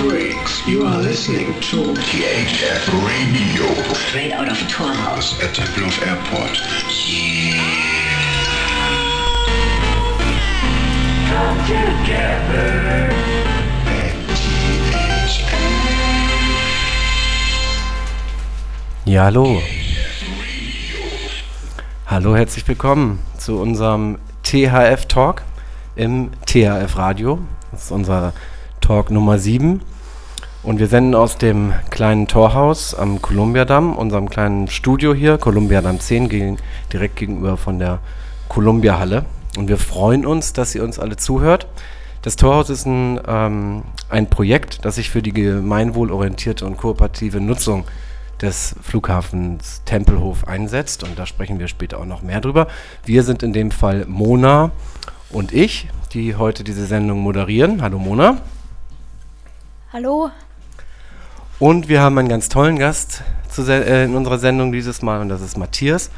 freaks. You are listening to THF Radio. Straight out of Torhaus. At Tempelhof Airport. Yeah. Come together. Ja, hallo. Hallo, herzlich willkommen zu unserem THF Talk im THF Radio. Das ist unser Talk Nummer 7. Und wir senden aus dem kleinen Torhaus am Kolumbiadamm, unserem kleinen Studio hier, Kolumbiadamm 10, gegen, direkt gegenüber von der Columbia Halle. Und wir freuen uns, dass ihr uns alle zuhört. Das Torhaus ist ein, ähm, ein Projekt, das sich für die gemeinwohlorientierte und kooperative Nutzung des Flughafens Tempelhof einsetzt. Und da sprechen wir später auch noch mehr drüber. Wir sind in dem Fall Mona und ich, die heute diese Sendung moderieren. Hallo Mona. Hallo. Und wir haben einen ganz tollen Gast zu, äh, in unserer Sendung dieses Mal und das ist Matthias.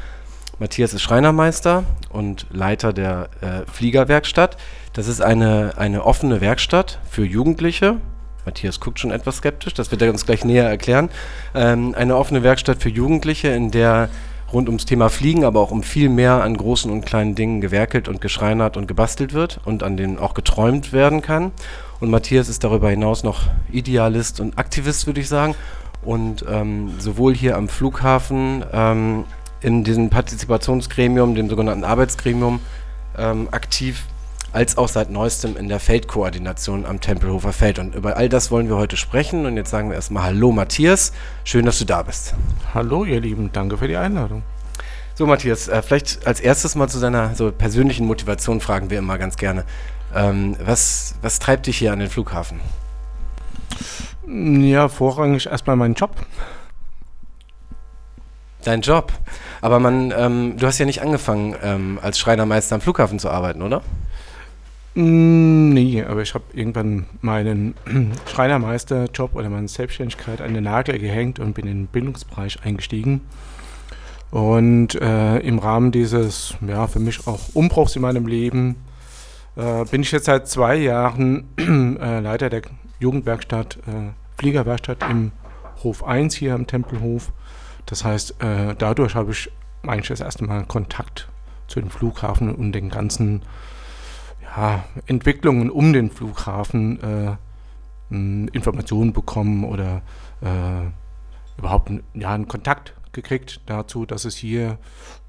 Matthias ist Schreinermeister und Leiter der äh, Fliegerwerkstatt. Das ist eine, eine offene Werkstatt für Jugendliche. Matthias guckt schon etwas skeptisch, das wird er uns gleich näher erklären. Ähm, eine offene Werkstatt für Jugendliche, in der rund ums Thema Fliegen, aber auch um viel mehr an großen und kleinen Dingen gewerkelt und geschreinert und gebastelt wird und an denen auch geträumt werden kann. Und Matthias ist darüber hinaus noch Idealist und Aktivist, würde ich sagen. Und ähm, sowohl hier am Flughafen ähm, in diesem Partizipationsgremium, dem sogenannten Arbeitsgremium, ähm, aktiv, als auch seit neuestem in der Feldkoordination am Tempelhofer Feld. Und über all das wollen wir heute sprechen. Und jetzt sagen wir erstmal Hallo Matthias, schön, dass du da bist. Hallo ihr Lieben, danke für die Einladung. So Matthias, äh, vielleicht als erstes mal zu deiner so persönlichen Motivation fragen wir immer ganz gerne. Ähm, was, was treibt dich hier an den Flughafen? Ja, vorrangig erstmal meinen Job. Dein Job. Aber man, ähm, du hast ja nicht angefangen, ähm, als Schreinermeister am Flughafen zu arbeiten, oder? Mm, nee, aber ich habe irgendwann meinen Schreinermeisterjob oder meine Selbstständigkeit an den Nagel gehängt und bin in den Bildungsbereich eingestiegen. Und äh, im Rahmen dieses, ja, für mich auch Umbruchs in meinem Leben, äh, bin ich jetzt seit zwei Jahren äh, Leiter der Jugendwerkstatt, äh, Fliegerwerkstatt im Hof 1 hier am Tempelhof. Das heißt, äh, dadurch habe ich eigentlich das erste Mal Kontakt zu dem Flughafen und den ganzen ja, Entwicklungen um den Flughafen äh, Informationen bekommen oder überhaupt ja, einen Kontakt gekriegt dazu, dass es hier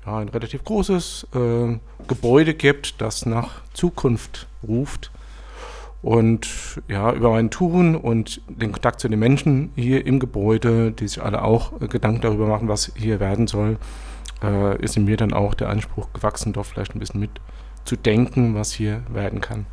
ja, ein relativ großes äh, Gebäude gibt, das nach Zukunft ruft. Und ja, über mein Tun und den Kontakt zu den Menschen hier im Gebäude, die sich alle auch äh, Gedanken darüber machen, was hier werden soll, äh, ist in mir dann auch der Anspruch gewachsen, doch vielleicht ein bisschen mit zu denken, was hier werden kann.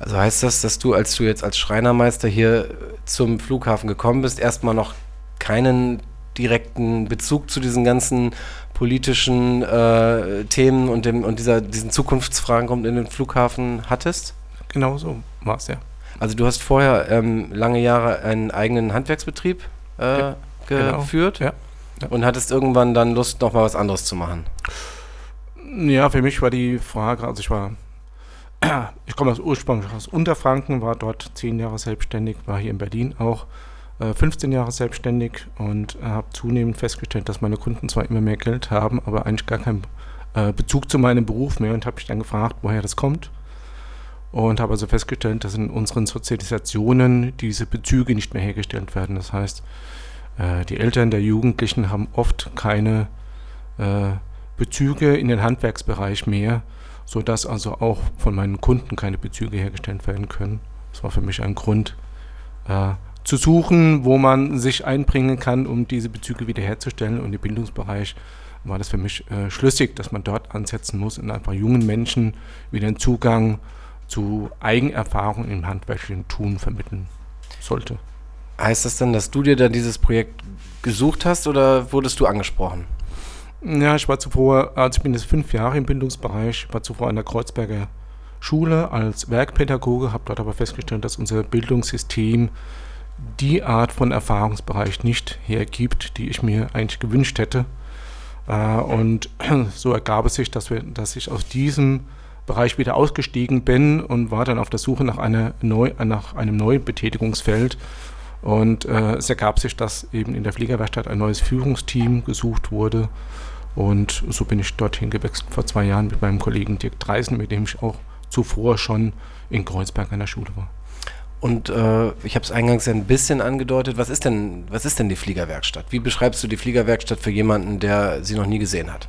Also heißt das, dass du, als du jetzt als Schreinermeister hier zum Flughafen gekommen bist, erstmal noch keinen direkten Bezug zu diesen ganzen politischen äh, Themen und, dem, und dieser, diesen Zukunftsfragen rund in den Flughafen hattest? Genau so war es, ja. Also du hast vorher ähm, lange Jahre einen eigenen Handwerksbetrieb äh, ja, geführt genau. ja, ja. und hattest irgendwann dann Lust, noch mal was anderes zu machen. Ja, für mich war die Frage, also ich war, ich komme aus ursprünglich aus Unterfranken, war dort zehn Jahre selbstständig, war hier in Berlin auch 15 äh, Jahre selbstständig und habe zunehmend festgestellt, dass meine Kunden zwar immer mehr Geld haben, aber eigentlich gar keinen äh, Bezug zu meinem Beruf mehr und habe mich dann gefragt, woher das kommt. Und habe also festgestellt, dass in unseren Sozialisationen diese Bezüge nicht mehr hergestellt werden. Das heißt, äh, die Eltern der Jugendlichen haben oft keine Bezüge in den Handwerksbereich mehr, sodass also auch von meinen Kunden keine Bezüge hergestellt werden können. Das war für mich ein Grund, zu suchen, wo man sich einbringen kann, um diese Bezüge wiederherzustellen. Und im Bildungsbereich war das für mich äh, schlüssig, dass man dort ansetzen muss und einfach jungen Menschen wieder einen Zugang zu Eigenerfahrung im handwerklichen Tun vermitteln sollte. Heißt das denn, dass du dir dann dieses Projekt gesucht hast oder wurdest du angesprochen? Ja, ich war zuvor, also ich bin jetzt fünf Jahre im Bildungsbereich, war zuvor an der Kreuzberger Schule als Werkpädagoge, habe dort aber festgestellt, dass unser Bildungssystem die Art von Erfahrungsbereich nicht hergibt, die ich mir eigentlich gewünscht hätte. Äh, und so ergab es sich, dass, wir, dass ich aus diesem Bereich wieder ausgestiegen bin und war dann auf der Suche nach, einer neu, nach einem neuen Betätigungsfeld Und äh, es ergab sich, dass eben in der Fliegerwerkstatt ein neues Führungsteam gesucht wurde. Und so bin ich dorthin gewechselt vor zwei Jahren mit meinem Kollegen Dirk Dreisen, mit dem ich auch zuvor schon in Kreuzberg an der Schule war. Und äh, ich habe es eingangs ja ein bisschen angedeutet. Was ist denn, was ist denn die Fliegerwerkstatt? Wie beschreibst du die Fliegerwerkstatt für jemanden, der sie noch nie gesehen hat?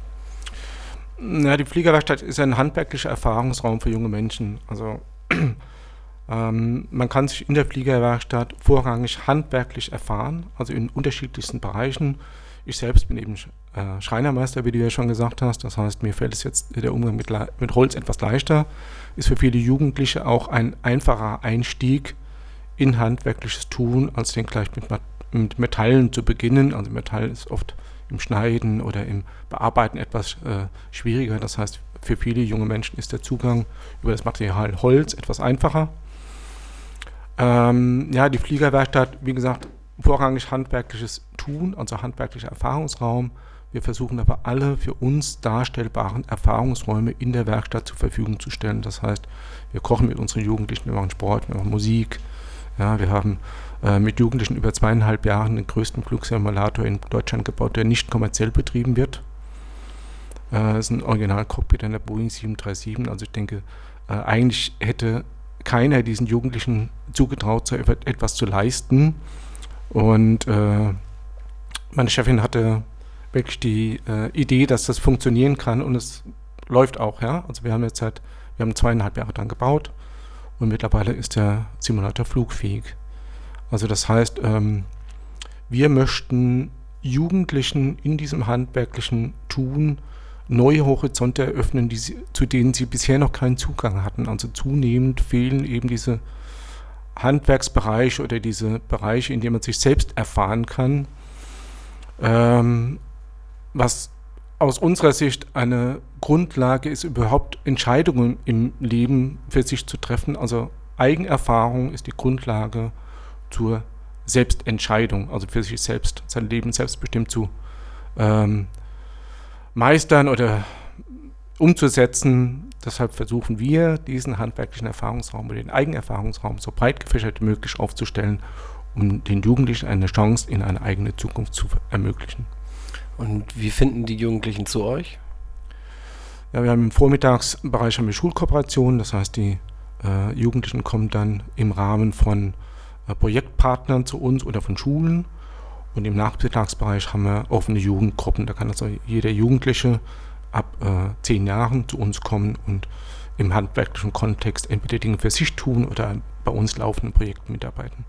Na, die Fliegerwerkstatt ist ein handwerklicher Erfahrungsraum für junge Menschen. Also ähm, man kann sich in der Fliegerwerkstatt vorrangig handwerklich erfahren, also in unterschiedlichsten Bereichen. Ich selbst bin eben äh, Schreinermeister, wie du ja schon gesagt hast. Das heißt, mir fällt es jetzt der Umgang mit, mit Holz etwas leichter. Ist für viele Jugendliche auch ein einfacher Einstieg in handwerkliches Tun, als den gleich mit, mit Metallen zu beginnen. Also Metall ist oft im Schneiden oder im Bearbeiten etwas äh, schwieriger. Das heißt, für viele junge Menschen ist der Zugang über das Material Holz etwas einfacher. Ähm, ja, die Fliegerwerkstatt, wie gesagt, vorrangig handwerkliches Tun, also handwerklicher Erfahrungsraum. Wir versuchen aber alle für uns darstellbaren Erfahrungsräume in der Werkstatt zur Verfügung zu stellen. Das heißt, wir kochen mit unseren Jugendlichen, wir machen Sport, wir machen Musik. Ja, wir haben äh, mit Jugendlichen über zweieinhalb Jahren den größten Flugsimulator in Deutschland gebaut, der nicht kommerziell betrieben wird. Äh, das ist ein Original-Cockpit einer Boeing 737. Also ich denke, äh, eigentlich hätte keiner diesen Jugendlichen zugetraut, etwas zu leisten. Und äh, meine Chefin hatte wirklich die äh, Idee, dass das funktionieren kann und es läuft auch, ja. Also wir haben jetzt seit, wir haben zweieinhalb Jahre dran gebaut und mittlerweile ist der Simulator flugfähig. Also das heißt, ähm, wir möchten Jugendlichen in diesem handwerklichen Tun neue Horizonte eröffnen, sie, zu denen sie bisher noch keinen Zugang hatten. Also zunehmend fehlen eben diese Handwerksbereiche oder diese Bereiche, in denen man sich selbst erfahren kann. Ähm, was aus unserer Sicht eine Grundlage ist, überhaupt Entscheidungen im Leben für sich zu treffen. Also Eigenerfahrung ist die Grundlage zur Selbstentscheidung, also für sich selbst, sein Leben selbstbestimmt zu ähm, meistern oder umzusetzen. Deshalb versuchen wir, diesen handwerklichen Erfahrungsraum oder den Eigenerfahrungsraum so breit gefächert wie möglich aufzustellen, um den Jugendlichen eine Chance in eine eigene Zukunft zu ermöglichen. Und wie finden die Jugendlichen zu euch? Ja, wir haben im Vormittagsbereich haben wir Schulkooperationen, das heißt, die äh, Jugendlichen kommen dann im Rahmen von äh, Projektpartnern zu uns oder von Schulen. Und im Nachmittagsbereich haben wir offene Jugendgruppen. Da kann also jeder Jugendliche ab äh, zehn Jahren zu uns kommen und im handwerklichen Kontext entweder Dinge für sich tun oder bei uns laufenden Projekten mitarbeiten.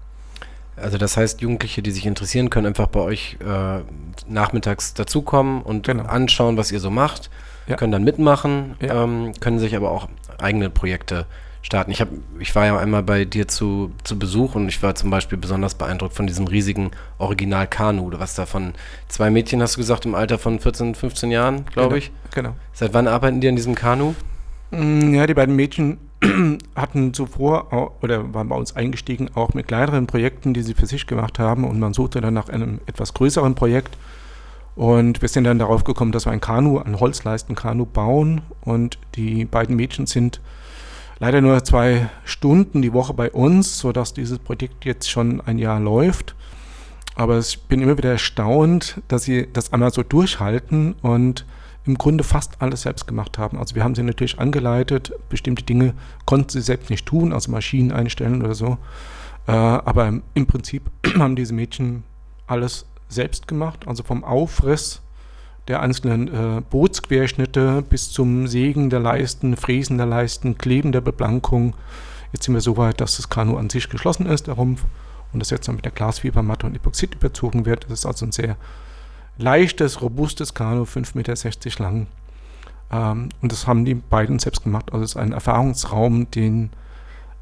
Also das heißt, Jugendliche, die sich interessieren, können einfach bei euch äh, nachmittags dazukommen und genau. anschauen, was ihr so macht, ja. können dann mitmachen, ja. ähm, können sich aber auch eigene Projekte starten. Ich, hab, ich war ja einmal bei dir zu, zu Besuch und ich war zum Beispiel besonders beeindruckt von diesem riesigen Original-Kanu, was da von zwei Mädchen, hast du gesagt, im Alter von 14, 15 Jahren, glaube genau. ich. Genau. Seit wann arbeiten die an diesem Kanu? Mm, ja, die beiden Mädchen hatten zuvor oder waren bei uns eingestiegen, auch mit kleineren Projekten, die sie für sich gemacht haben. Und man suchte dann nach einem etwas größeren Projekt. Und wir sind dann darauf gekommen, dass wir ein Kanu, ein Holzleisten-Kanu bauen. Und die beiden Mädchen sind leider nur zwei Stunden die Woche bei uns, sodass dieses Projekt jetzt schon ein Jahr läuft. Aber ich bin immer wieder erstaunt, dass sie das einmal so durchhalten und im Grunde fast alles selbst gemacht haben. Also wir haben sie natürlich angeleitet, bestimmte Dinge konnten sie selbst nicht tun, also Maschinen einstellen oder so. Äh, aber im Prinzip haben diese Mädchen alles selbst gemacht, also vom Aufriss der einzelnen äh, Bootsquerschnitte bis zum Sägen der Leisten, Fräsen der Leisten, Kleben der Beplankung. Jetzt sind wir so weit, dass das Kanu an sich geschlossen ist, der Rumpf, und das jetzt dann mit der Glasfibermatte und Epoxid überzogen wird. Das ist also ein sehr leichtes, robustes Kanu, 5,60 Meter lang. Ähm, und das haben die beiden selbst gemacht. Also es ist ein Erfahrungsraum, den,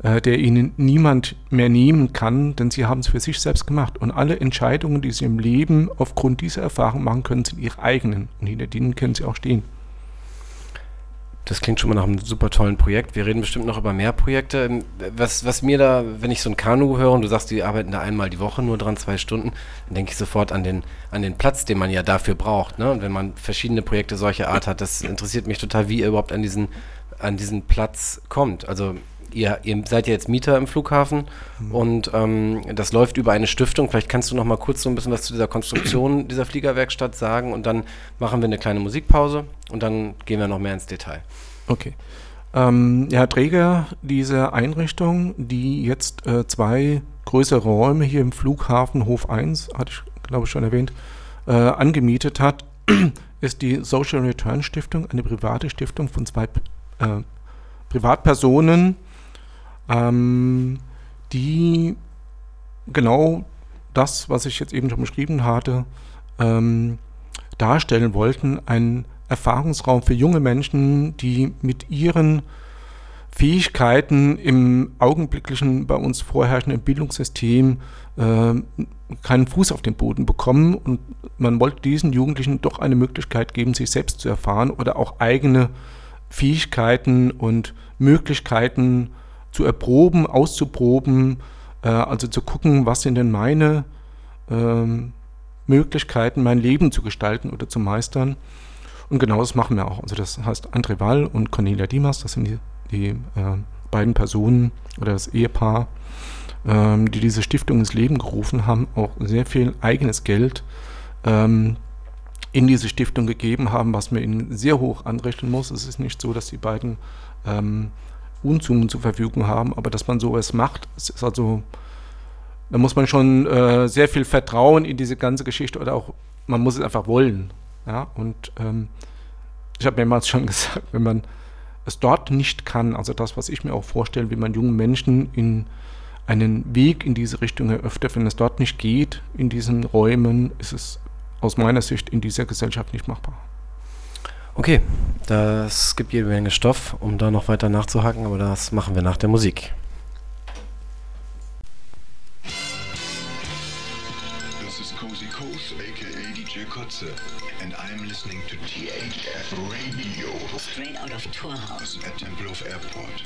äh, der ihnen niemand mehr nehmen kann, denn sie haben es für sich selbst gemacht. Und alle Entscheidungen, die sie im Leben aufgrund dieser Erfahrung machen können, sind ihre eigenen. Und hinter denen können sie auch stehen. Das klingt schon mal nach einem super tollen Projekt. Wir reden bestimmt noch über mehr Projekte. Was, was mir da, wenn ich so ein Kanu höre und du sagst, die arbeiten da einmal die Woche nur dran, zwei Stunden, dann denke ich sofort an den, an den Platz, den man ja dafür braucht. Ne? Und wenn man verschiedene Projekte solcher Art hat, das interessiert mich total, wie ihr überhaupt an diesen, an diesen Platz kommt. Also ihr, ihr seid ja jetzt Mieter im Flughafen mhm. und ähm, das läuft über eine Stiftung. Vielleicht kannst du noch mal kurz so ein bisschen was zu dieser Konstruktion dieser Fliegerwerkstatt sagen und dann machen wir eine kleine Musikpause und dann gehen wir noch mehr ins Detail. Okay. Ähm, ja, Träger dieser Einrichtung, die jetzt äh, zwei größere Räume hier im Flughafen Hof 1, hatte ich glaube ich schon erwähnt, äh, angemietet hat, ist die Social Return Stiftung, eine private Stiftung von zwei äh, Privatpersonen, ähm, die genau das, was ich jetzt eben schon beschrieben hatte, ähm, darstellen wollten, ein Erfahrungsraum für junge Menschen, die mit ihren Fähigkeiten im augenblicklichen bei uns vorherrschenden Bildungssystem äh, keinen Fuß auf den Boden bekommen. Und man wollte diesen Jugendlichen doch eine Möglichkeit geben, sich selbst zu erfahren oder auch eigene Fähigkeiten und Möglichkeiten zu erproben, auszuproben, äh, also zu gucken, was sind denn meine äh, Möglichkeiten, mein Leben zu gestalten oder zu meistern. Und genau das machen wir auch. Also das heißt, André Wall und Cornelia Dimas, das sind die, die äh, beiden Personen oder das Ehepaar, ähm, die diese Stiftung ins Leben gerufen haben, auch sehr viel eigenes Geld ähm, in diese Stiftung gegeben haben, was mir ihnen sehr hoch anrechnen muss. Es ist nicht so, dass die beiden ähm, Unsummen zur Verfügung haben, aber dass man sowas macht, ist also, da muss man schon äh, sehr viel Vertrauen in diese ganze Geschichte oder auch, man muss es einfach wollen. Ja, und ähm, ich habe mehrmals schon gesagt, wenn man es dort nicht kann, also das, was ich mir auch vorstelle, wie man jungen Menschen in einen Weg in diese Richtung eröffnet. Wenn es dort nicht geht, in diesen Räumen, ist es aus meiner Sicht in dieser Gesellschaft nicht machbar. Okay, das gibt jede Menge Stoff, um da noch weiter nachzuhaken, aber das machen wir nach der Musik. This is Cozy Coast, aka DJ Kotze, and I'm listening to THF Radio. Straight out of Torhaus. At Tempelhof Airport.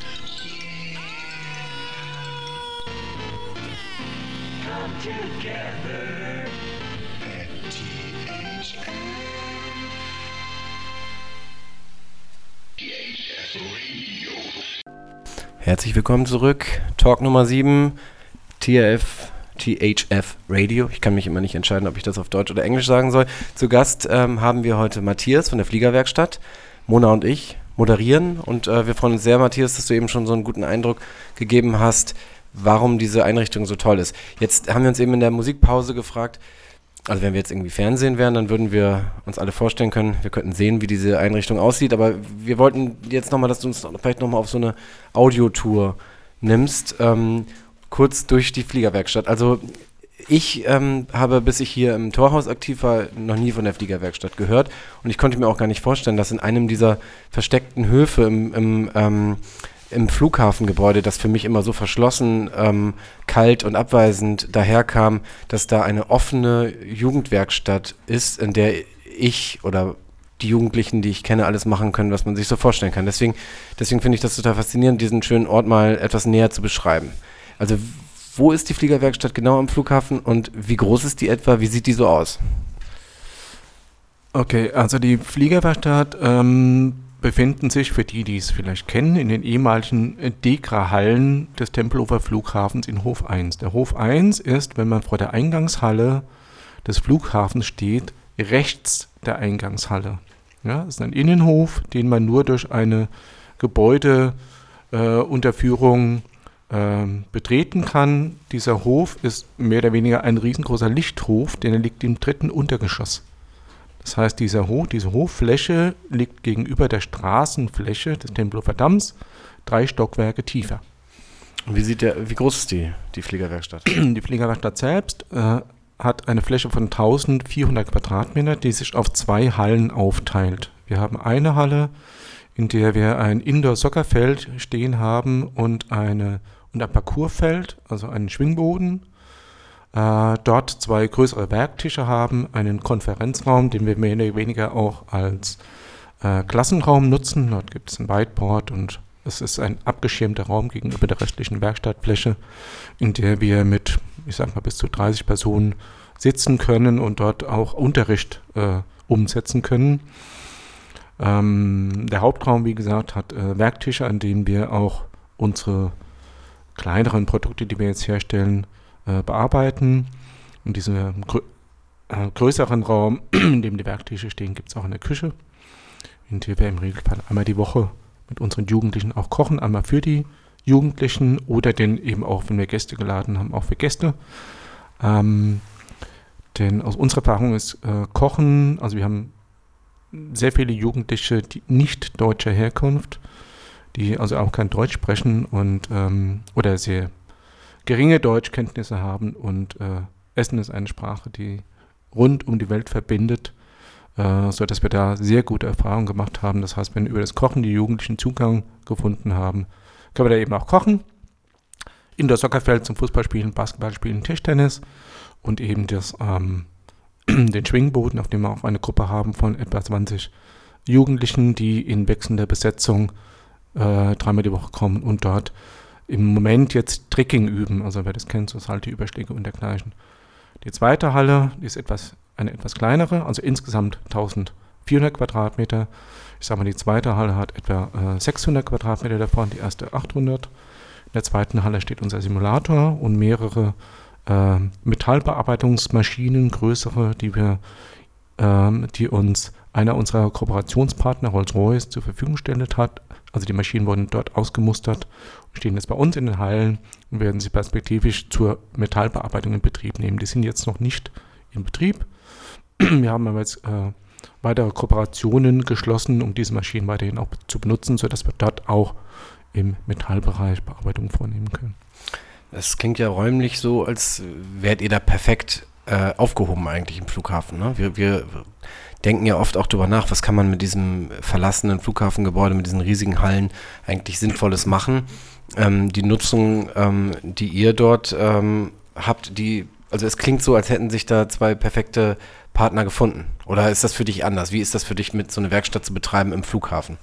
Come together. Herzlich willkommen zurück. Talk Nummer 7, TRF, THF Radio. Ich kann mich immer nicht entscheiden, ob ich das auf Deutsch oder Englisch sagen soll. Zu Gast ähm, haben wir heute Matthias von der Fliegerwerkstatt. Mona und ich moderieren und äh, wir freuen uns sehr, Matthias, dass du eben schon so einen guten Eindruck gegeben hast, warum diese Einrichtung so toll ist. Jetzt haben wir uns eben in der Musikpause gefragt, also wenn wir jetzt irgendwie Fernsehen wären, dann würden wir uns alle vorstellen können, wir könnten sehen, wie diese Einrichtung aussieht, aber wir wollten jetzt nochmal, dass du uns vielleicht nochmal auf so eine Audiotour nimmst, ähm, kurz durch die Fliegerwerkstatt. Also ich ähm, habe, bis ich hier im Torhaus aktiv war, noch nie von der Fliegerwerkstatt gehört und ich konnte mir auch gar nicht vorstellen, dass in einem dieser versteckten Höfe im, im ähm, im Flughafengebäude, das für mich immer so verschlossen, ähm, kalt und abweisend daherkam, dass da eine offene Jugendwerkstatt ist, in der ich oder die Jugendlichen, die ich kenne, alles machen können, was man sich so vorstellen kann. Deswegen, deswegen finde ich das total faszinierend, diesen schönen Ort mal etwas näher zu beschreiben. Also wo ist die Fliegerwerkstatt genau am Flughafen und wie groß ist die etwa? Wie sieht die so aus? Okay, also die Fliegerwerkstatt ähm, befinden sich, für die, die es vielleicht kennen, in den ehemaligen Dekra-Hallen des Tempelhofer Flughafens in Hof 1. Der Hof 1 ist, wenn man vor der Eingangshalle des Flughafens steht, rechts der Eingangshalle. Ja, das ist ein Innenhof, den man nur durch eine Gebäudeunterführung äh, äh, betreten kann. Dieser Hof ist mehr oder weniger ein riesengroßer Lichthof, denn er liegt im dritten Untergeschoss. Das heißt, dieser Hof, diese Hoffläche liegt gegenüber der Straßenfläche des Tempelhofer Damms drei Stockwerke tiefer. Wie, sieht der, wie groß ist die, die Fliegerwerkstatt? Die Fliegerwerkstatt selbst äh, hat eine Fläche von 1400 Quadratmeter, die sich auf zwei Hallen aufteilt. Wir haben eine Halle, in der wir ein Indoor-Soccerfeld stehen haben und, eine, und ein Parcoursfeld, also einen Schwingboden äh, dort zwei größere Werktische haben, einen Konferenzraum, den wir mehr oder weniger auch als äh, Klassenraum nutzen. Dort gibt es ein Whiteboard und es ist ein abgeschirmter Raum gegenüber der restlichen Werkstattfläche, in der wir mit, ich sag mal, bis zu 30 Personen sitzen können und dort auch Unterricht äh, umsetzen können. Ähm, der Hauptraum, wie gesagt, hat äh, Werktische, an denen wir auch unsere kleineren Produkte, die wir jetzt herstellen, äh, bearbeiten. In diesem grö äh, größeren Raum, in dem die Werktische stehen, gibt es auch eine Küche, in der wir im Regelfall einmal die Woche mit unseren Jugendlichen auch kochen, einmal für die Jugendlichen oder denn eben auch, wenn wir Gäste geladen haben, auch für Gäste. Ähm, denn aus unserer Erfahrung ist äh, Kochen, also wir haben sehr viele Jugendliche, die nicht deutscher Herkunft, die also auch kein Deutsch sprechen und ähm, oder sehr geringe Deutschkenntnisse haben und äh, Essen ist eine Sprache, die rund um die Welt verbindet, äh, sodass wir da sehr gute Erfahrungen gemacht haben. Das heißt, wenn über das Kochen die Jugendlichen Zugang gefunden haben, können wir da eben auch kochen. In der Soccerfeld zum Fußballspielen, Basketballspielen, Tischtennis und eben das, ähm, den Schwingboden, auf dem wir auch eine Gruppe haben von etwa 20 Jugendlichen, die in wechselnder Besetzung äh, dreimal die Woche kommen und dort im Moment jetzt Tricking üben. Also wer das kennt, so Salte, Überschläge und dergleichen. Die zweite Halle die ist etwas, eine etwas kleinere, also insgesamt 1400 Quadratmeter. Ich sage mal, die zweite Halle hat etwa äh, 600 Quadratmeter davon, die erste 800. In der zweiten Halle steht unser Simulator und mehrere äh, Metallbearbeitungsmaschinen, größere, die wir, ähm, die uns einer unserer Kooperationspartner Rolls-Royce zur Verfügung gestellt hat. Also die Maschinen wurden dort ausgemustert stehen jetzt bei uns in den Hallen und werden sie perspektivisch zur Metallbearbeitung in Betrieb nehmen. Die sind jetzt noch nicht in Betrieb. Wir haben aber jetzt äh, weitere Kooperationen geschlossen, um diese Maschinen weiterhin auch zu benutzen, sodass wir dort auch im Metallbereich Bearbeitung vornehmen können. Das klingt ja räumlich so, als wärt ihr da perfekt äh, aufgehoben eigentlich im Flughafen. Ne? Wir, wir denken ja oft auch darüber nach, was kann man mit diesem verlassenen Flughafengebäude, mit diesen riesigen Hallen eigentlich Sinnvolles machen. Ähm, die Nutzung, ähm, die ihr dort ähm, habt, die, also es klingt so, als hätten sich da zwei perfekte Partner gefunden. Oder ist das für dich anders? Wie ist das für dich, mit so einer Werkstatt zu betreiben im Flughafen?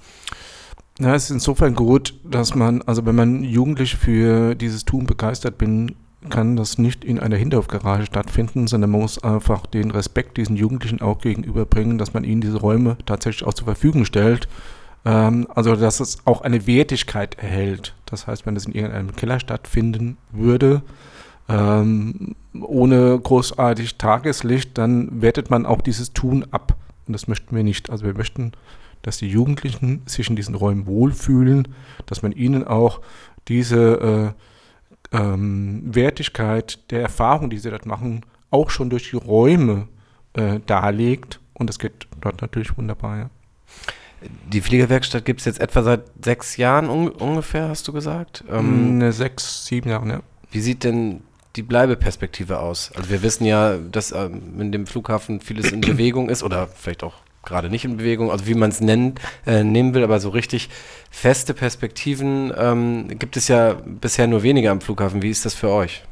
Ja, es ist insofern gut, dass man, also wenn man Jugendliche für dieses Tun begeistert bin, kann das nicht in einer Hinterhofgarage stattfinden, sondern man muss einfach den Respekt diesen Jugendlichen auch gegenüberbringen, dass man ihnen diese Räume tatsächlich auch zur Verfügung stellt. Ähm, also, dass es auch eine Wertigkeit erhält. Das heißt, wenn es in irgendeinem Keller stattfinden würde, ähm, ohne großartig Tageslicht, dann wertet man auch dieses Tun ab. Und das möchten wir nicht. Also wir möchten dass die Jugendlichen sich in diesen Räumen wohlfühlen, dass man ihnen auch diese äh, ähm, Wertigkeit der Erfahrung, die sie dort machen, auch schon durch die Räume äh, darlegt. Und das geht dort natürlich wunderbar. Ja. Die Fliegerwerkstatt gibt es jetzt etwa seit sechs Jahren un ungefähr, hast du gesagt? Ähm, ne, sechs, sieben Jahre, ja. Wie sieht denn die Bleibeperspektive aus? Also wir wissen ja, dass ähm, in dem Flughafen vieles in Bewegung ist oder vielleicht auch gerade nicht in Bewegung, also wie man es nennen, äh, nehmen will, aber so richtig feste Perspektiven ähm, gibt es ja bisher nur weniger am Flughafen. Wie ist das für euch?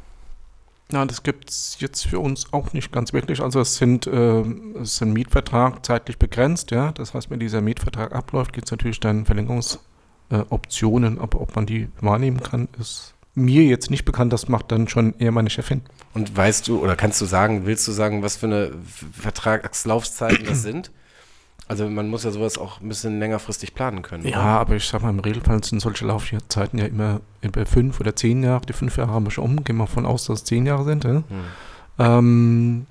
Na, das gibt es jetzt für uns auch nicht ganz wirklich. Also es sind äh, es ist ein Mietvertrag zeitlich begrenzt, ja. Das heißt, wenn dieser Mietvertrag abläuft, gibt es natürlich dann Verlängerungsoptionen, äh, aber ob man die wahrnehmen kann, ist mir jetzt nicht bekannt. Das macht dann schon eher meine Chefin. Und weißt du oder kannst du sagen, willst du sagen, was für eine Vertragslaufzeiten das sind? Also man muss ja sowas auch ein bisschen längerfristig planen können. Ja, oder? aber ich sag mal, im Regelfall sind solche Laufzeiten ja immer über fünf oder zehn Jahre. Die fünf Jahre haben wir schon um. Gehen wir davon aus, dass es zehn Jahre sind. Ja? Hm. Ähm,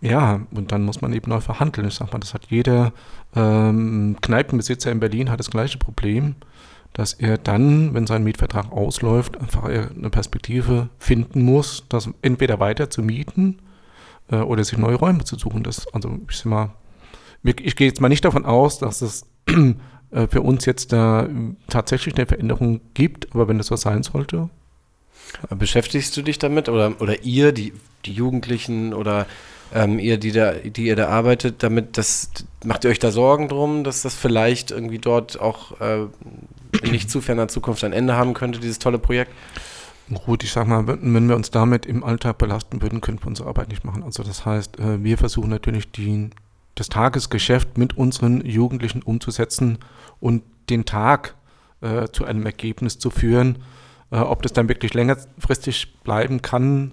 ja, und dann muss man eben neu verhandeln. Ich sag mal, das hat jeder ähm, Kneipenbesitzer in Berlin hat das gleiche Problem, dass er dann, wenn sein Mietvertrag ausläuft, einfach eine Perspektive finden muss, das entweder weiter zu mieten äh, oder sich neue Räume zu suchen. Das, also ich sag mal, ich gehe jetzt mal nicht davon aus, dass es äh, für uns jetzt da tatsächlich eine Veränderung gibt, aber wenn das so sein sollte. Beschäftigst du dich damit oder, oder ihr, die, die Jugendlichen oder ähm, ihr, die, da, die ihr da arbeitet, damit das, macht ihr euch da Sorgen drum, dass das vielleicht irgendwie dort auch äh, in nicht zu ferner Zukunft ein Ende haben könnte, dieses tolle Projekt? Gut, ich sag mal, wenn wir uns damit im Alltag belasten würden, könnten wir unsere Arbeit nicht machen. Also das heißt, äh, wir versuchen natürlich die das Tagesgeschäft mit unseren Jugendlichen umzusetzen und den Tag äh, zu einem Ergebnis zu führen. Äh, ob das dann wirklich längerfristig bleiben kann,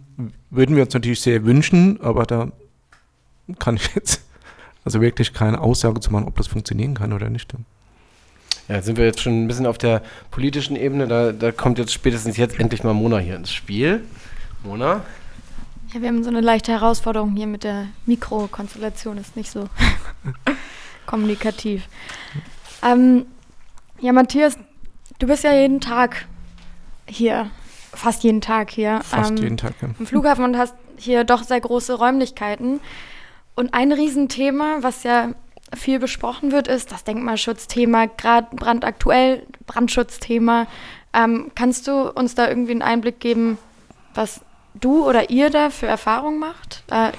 würden wir uns natürlich sehr wünschen, aber da kann ich jetzt also wirklich keine Aussage zu machen, ob das funktionieren kann oder nicht. Ja, sind wir jetzt schon ein bisschen auf der politischen Ebene. Da, da kommt jetzt spätestens jetzt endlich mal Mona hier ins Spiel. Mona? Ja, wir haben so eine leichte Herausforderung hier mit der Mikrokonstellation, ist nicht so kommunikativ. Ähm, ja, Matthias, du bist ja jeden Tag hier, fast jeden Tag hier. Fast ähm, jeden Tag, ja. Am Flughafen und hast hier doch sehr große Räumlichkeiten. Und ein Riesenthema, was ja viel besprochen wird, ist das Denkmalschutzthema, gerade brandaktuell Brandschutzthema. Ähm, kannst du uns da irgendwie einen Einblick geben, was du oder ihr da für Erfahrungen macht? Äh,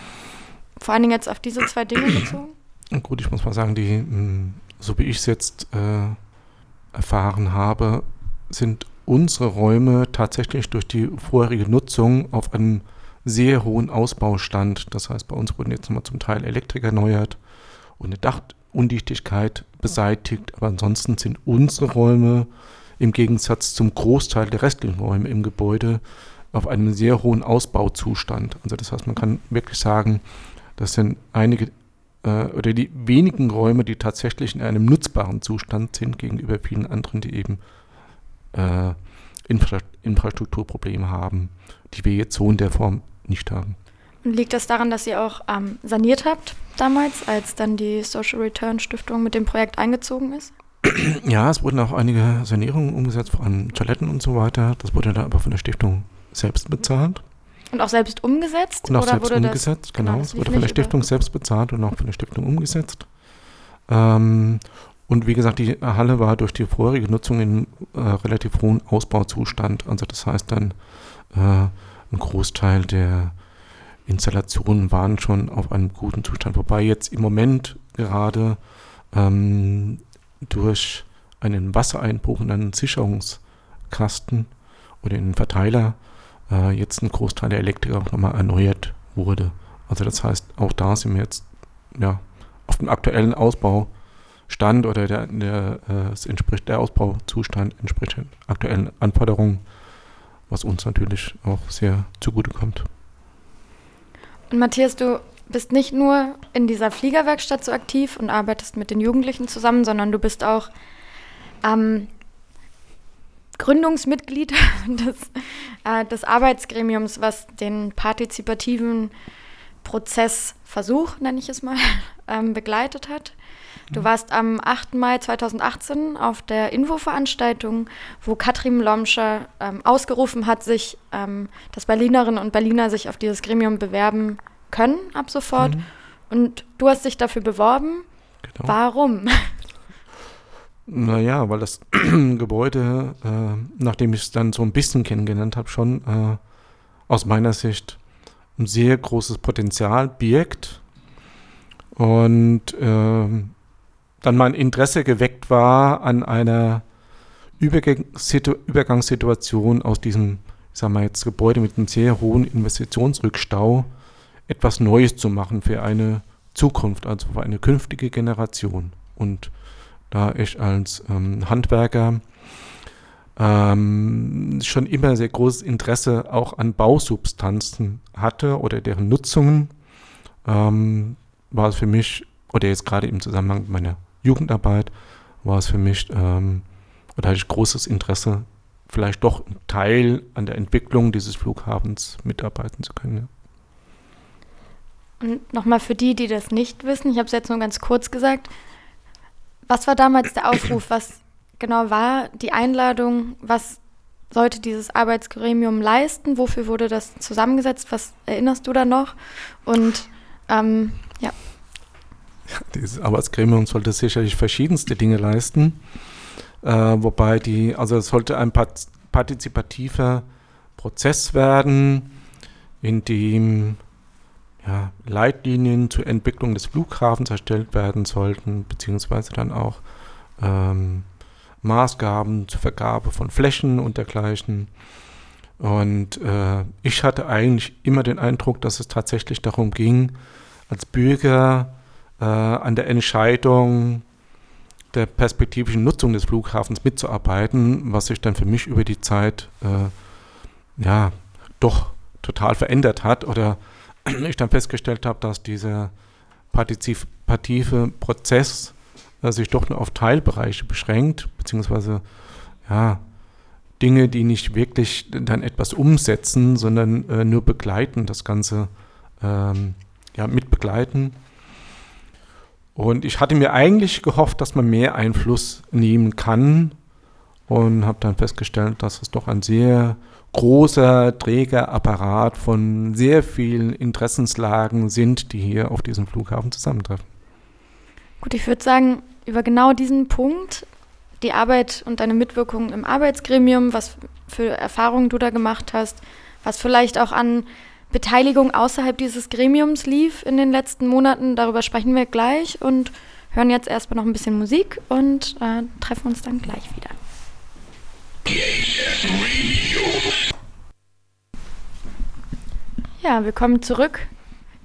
vor allen Dingen jetzt auf diese zwei Dinge bezogen? Gut, ich muss mal sagen, die, mh, so wie ich es jetzt äh, erfahren habe, sind unsere Räume tatsächlich durch die vorherige Nutzung auf einem sehr hohen Ausbaustand. Das heißt, bei uns wurden jetzt nochmal zum Teil Elektriker erneuert und eine Dachundichtigkeit beseitigt. Aber ansonsten sind unsere Räume im Gegensatz zum Großteil der restlichen Räume im Gebäude auf einem sehr hohen Ausbauzustand. Also das heißt, man kann wirklich sagen, das sind einige äh, oder die wenigen Räume, die tatsächlich in einem nutzbaren Zustand sind gegenüber vielen anderen, die eben äh, Infra Infrastrukturprobleme haben, die wir jetzt so in der Form nicht haben. Und liegt das daran, dass ihr auch ähm, saniert habt damals, als dann die Social Return Stiftung mit dem Projekt eingezogen ist? Ja, es wurden auch einige Sanierungen umgesetzt, vor allem Toiletten und so weiter. Das wurde dann aber von der Stiftung selbst bezahlt. Und auch selbst umgesetzt? Und auch oder selbst umgesetzt, das, genau. das Es lief wurde von der nicht über- Stiftung selbst bezahlt und auch von der Stiftung umgesetzt. Ähm, und wie gesagt, die Halle war durch die vorherige Nutzung in äh, relativ hohen Ausbauzustand. Also das heißt dann, äh, ein Großteil der Installationen waren schon auf einem guten Zustand. Wobei jetzt im Moment gerade ähm, durch einen Wassereinbruch in einen Sicherungskasten oder in einen Verteiler äh, jetzt ein Großteil der Elektriker auch nochmal erneuert wurde. Also das heißt, auch da sind wir jetzt ja, auf dem aktuellen Ausbaustand oder der, der, äh, es entspricht der Ausbauzustand entspricht den aktuellen Anforderungen, was uns natürlich auch sehr zugutekommt. Und Matthias, du bist nicht nur in dieser Fliegerwerkstatt so aktiv und arbeitest mit den Jugendlichen zusammen, sondern du bist auch ähm, Gründungsmitglied des, äh, des Arbeitsgremiums, was den partizipativen Prozessversuch, nenne ich es mal, ähm, begleitet hat. Du warst am 8. Mai 2018 auf der Infoveranstaltung, wo Katrin Lomscher ähm, ausgerufen hat, sich, ähm, dass Berlinerinnen und Berliner sich auf dieses Gremium bewerben können ab sofort. Mhm. Und du hast dich dafür beworben. Genau. Warum? Naja, weil das Gebäude, äh, nachdem ich es dann so ein bisschen kennengelernt habe, schon äh, aus meiner Sicht ein sehr großes Potenzial birgt. Und ähm, dann mein Interesse geweckt war an einer Übergang Situ Übergangssituation aus diesem, ich sag jetzt Gebäude mit einem sehr hohen Investitionsrückstau, etwas Neues zu machen für eine Zukunft, also für eine künftige Generation. Und da ich als ähm, Handwerker ähm, schon immer sehr großes Interesse auch an Bausubstanzen hatte oder deren Nutzungen, ähm, war es für mich, oder jetzt gerade im Zusammenhang mit meiner Jugendarbeit, war es für mich, ähm, oder hatte ich großes Interesse, vielleicht doch einen Teil an der Entwicklung dieses Flughafens mitarbeiten zu können. Ja. Und nochmal für die, die das nicht wissen, ich habe es jetzt nur ganz kurz gesagt. Was war damals der Aufruf? Was genau war die Einladung? Was sollte dieses Arbeitsgremium leisten? Wofür wurde das zusammengesetzt? Was erinnerst du da noch? Und ähm, ja, Dieses Arbeitsgremium sollte sicherlich verschiedenste Dinge leisten, äh, wobei die, also es sollte ein part partizipativer Prozess werden, in dem Leitlinien zur Entwicklung des Flughafens erstellt werden sollten, beziehungsweise dann auch ähm, Maßgaben zur Vergabe von Flächen und dergleichen. Und äh, ich hatte eigentlich immer den Eindruck, dass es tatsächlich darum ging, als Bürger äh, an der Entscheidung der perspektivischen Nutzung des Flughafens mitzuarbeiten, was sich dann für mich über die Zeit äh, ja doch total verändert hat oder ich dann festgestellt habe, dass dieser partizipative Prozess äh, sich doch nur auf Teilbereiche beschränkt, beziehungsweise ja, Dinge, die nicht wirklich dann etwas umsetzen, sondern äh, nur begleiten, das Ganze ähm, ja, mitbegleiten. Und ich hatte mir eigentlich gehofft, dass man mehr Einfluss nehmen kann und habe dann festgestellt, dass es doch ein sehr großer Trägerapparat von sehr vielen Interessenslagen sind, die hier auf diesem Flughafen zusammentreffen. Gut, ich würde sagen, über genau diesen Punkt, die Arbeit und deine Mitwirkung im Arbeitsgremium, was für Erfahrungen du da gemacht hast, was vielleicht auch an Beteiligung außerhalb dieses Gremiums lief in den letzten Monaten, darüber sprechen wir gleich und hören jetzt erstmal noch ein bisschen Musik und äh, treffen uns dann gleich wieder. Ja, willkommen zurück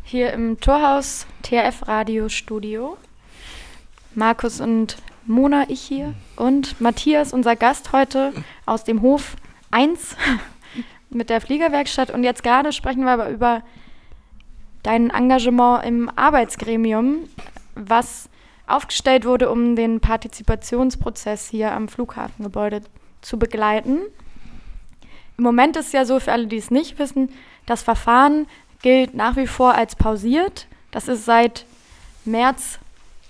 hier im Torhaus TRF Radio Studio. Markus und Mona, ich hier und Matthias, unser Gast heute aus dem Hof 1 mit der Fliegerwerkstatt. Und jetzt gerade sprechen wir aber über dein Engagement im Arbeitsgremium, was aufgestellt wurde, um den Partizipationsprozess hier am Flughafengebäude zu begleiten. Im Moment ist ja so, für alle, die es nicht wissen, das Verfahren gilt nach wie vor als pausiert. Das ist seit März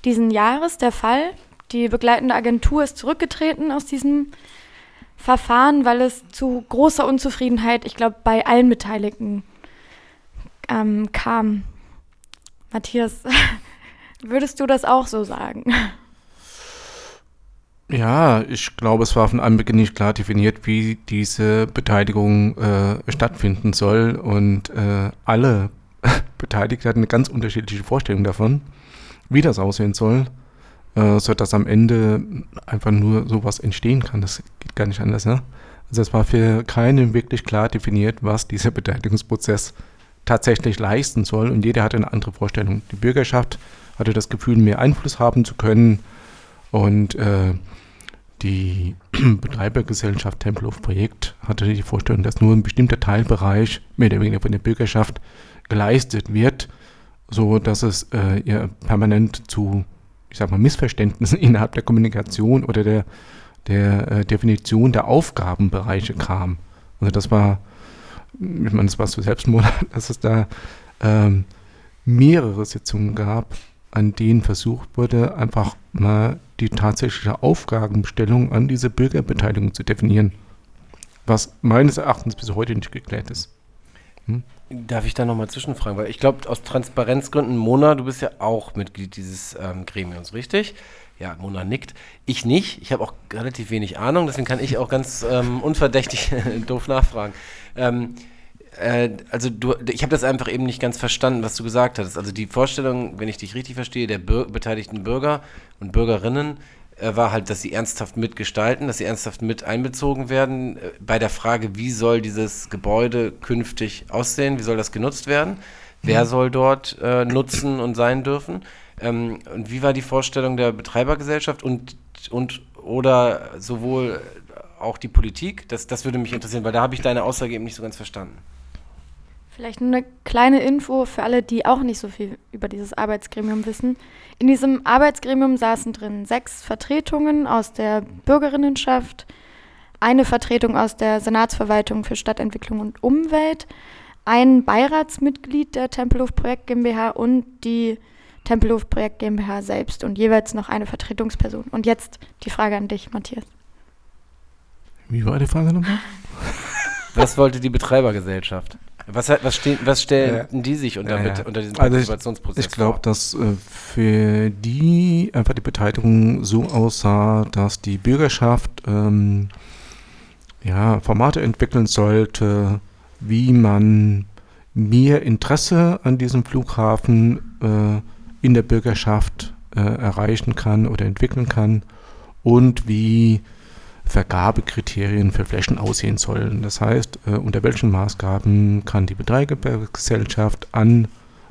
diesen Jahres der Fall. Die begleitende Agentur ist zurückgetreten aus diesem Verfahren, weil es zu großer Unzufriedenheit, ich glaube, bei allen Beteiligten ähm, kam. Matthias, würdest du das auch so sagen? Ja, ich glaube, es war von Anbeginn nicht klar definiert, wie diese Beteiligung äh, stattfinden soll. Und äh, alle Beteiligten hatten eine ganz unterschiedliche Vorstellung davon, wie das aussehen soll, äh, sodass am Ende einfach nur sowas entstehen kann. Das geht gar nicht anders. Ne? Also es war für keinen wirklich klar definiert, was dieser Beteiligungsprozess tatsächlich leisten soll. Und jeder hatte eine andere Vorstellung. Die Bürgerschaft hatte das Gefühl, mehr Einfluss haben zu können. Und äh, die Betreibergesellschaft Tempelhof Projekt hatte die Vorstellung, dass nur ein bestimmter Teilbereich mehr oder weniger von der Bürgerschaft geleistet wird, so dass es äh, permanent zu, ich sag mal, Missverständnissen innerhalb der Kommunikation oder der, der äh, Definition der Aufgabenbereiche kam. Also das war, ich meine, das war so Selbstmord, dass es da ähm, mehrere Sitzungen gab, an denen versucht wurde, einfach mal die tatsächliche Aufgabenstellung an diese Bürgerbeteiligung zu definieren, was meines Erachtens bis heute nicht geklärt ist. Hm? Darf ich da nochmal zwischenfragen? Weil ich glaube, aus Transparenzgründen, Mona, du bist ja auch Mitglied dieses ähm, Gremiums, richtig? Ja, Mona nickt. Ich nicht. Ich habe auch relativ wenig Ahnung, deswegen kann ich auch ganz ähm, unverdächtig doof nachfragen. Ähm, äh, also du, ich habe das einfach eben nicht ganz verstanden, was du gesagt hast. Also die Vorstellung, wenn ich dich richtig verstehe, der Bür beteiligten Bürger und Bürgerinnen äh, war halt, dass sie ernsthaft mitgestalten, dass sie ernsthaft mit einbezogen werden äh, bei der Frage, wie soll dieses Gebäude künftig aussehen, wie soll das genutzt werden, wer mhm. soll dort äh, nutzen und sein dürfen. Ähm, und wie war die Vorstellung der Betreibergesellschaft und, und oder sowohl auch die Politik? Das, das würde mich interessieren, weil da habe ich deine Aussage eben nicht so ganz verstanden. Vielleicht nur eine kleine Info für alle, die auch nicht so viel über dieses Arbeitsgremium wissen. In diesem Arbeitsgremium saßen drin sechs Vertretungen aus der Bürgerinnenschaft, eine Vertretung aus der Senatsverwaltung für Stadtentwicklung und Umwelt, ein Beiratsmitglied der Tempelhof Projekt GmbH und die Tempelhof Projekt GmbH selbst und jeweils noch eine Vertretungsperson. Und jetzt die Frage an dich, Matthias. Wie war die Frage nochmal? Was wollte die Betreibergesellschaft? Was, was, stehen, was stellen äh, die sich unter, äh, unter diesem Partizipationsprozess also Ich, ich glaube, dass äh, für die einfach die Beteiligung so aussah, dass die Bürgerschaft ähm, ja, Formate entwickeln sollte, wie man mehr Interesse an diesem Flughafen äh, in der Bürgerschaft äh, erreichen kann oder entwickeln kann und wie Vergabekriterien für Flächen aussehen sollen. Das heißt, äh, unter welchen Maßgaben kann die Betreibergesellschaft an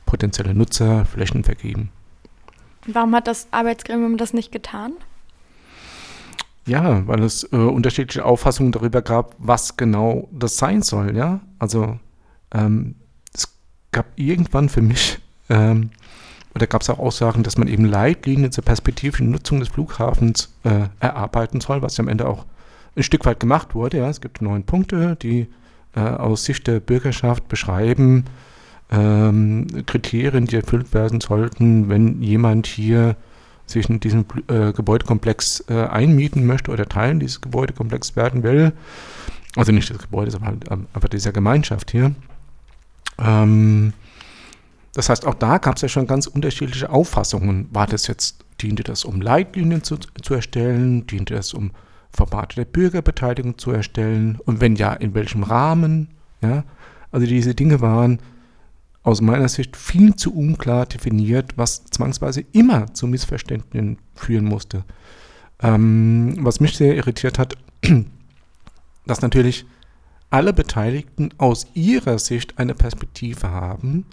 potenzielle Nutzer Flächen vergeben. Warum hat das Arbeitsgremium das nicht getan? Ja, weil es äh, unterschiedliche Auffassungen darüber gab, was genau das sein soll. Ja, also ähm, es gab irgendwann für mich ähm, oder gab es auch Aussagen, dass man eben Leitlinien zur perspektivischen Nutzung des Flughafens äh, erarbeiten soll, was ja am Ende auch ein Stück weit gemacht wurde. Ja. Es gibt neun Punkte, die äh, aus Sicht der Bürgerschaft beschreiben, ähm, Kriterien, die erfüllt werden sollten, wenn jemand hier sich in diesem äh, Gebäudekomplex äh, einmieten möchte oder Teil dieses Gebäudekomplex werden will. Also nicht des Gebäudes, aber halt aber dieser Gemeinschaft hier. Ähm, das heißt, auch da gab es ja schon ganz unterschiedliche Auffassungen. War das jetzt, diente das, um Leitlinien zu, zu erstellen? Diente das, um Formate der Bürgerbeteiligung zu erstellen? Und wenn ja, in welchem Rahmen? Ja, also diese Dinge waren aus meiner Sicht viel zu unklar definiert, was zwangsweise immer zu Missverständnissen führen musste. Ähm, was mich sehr irritiert hat, dass natürlich alle Beteiligten aus ihrer Sicht eine Perspektive haben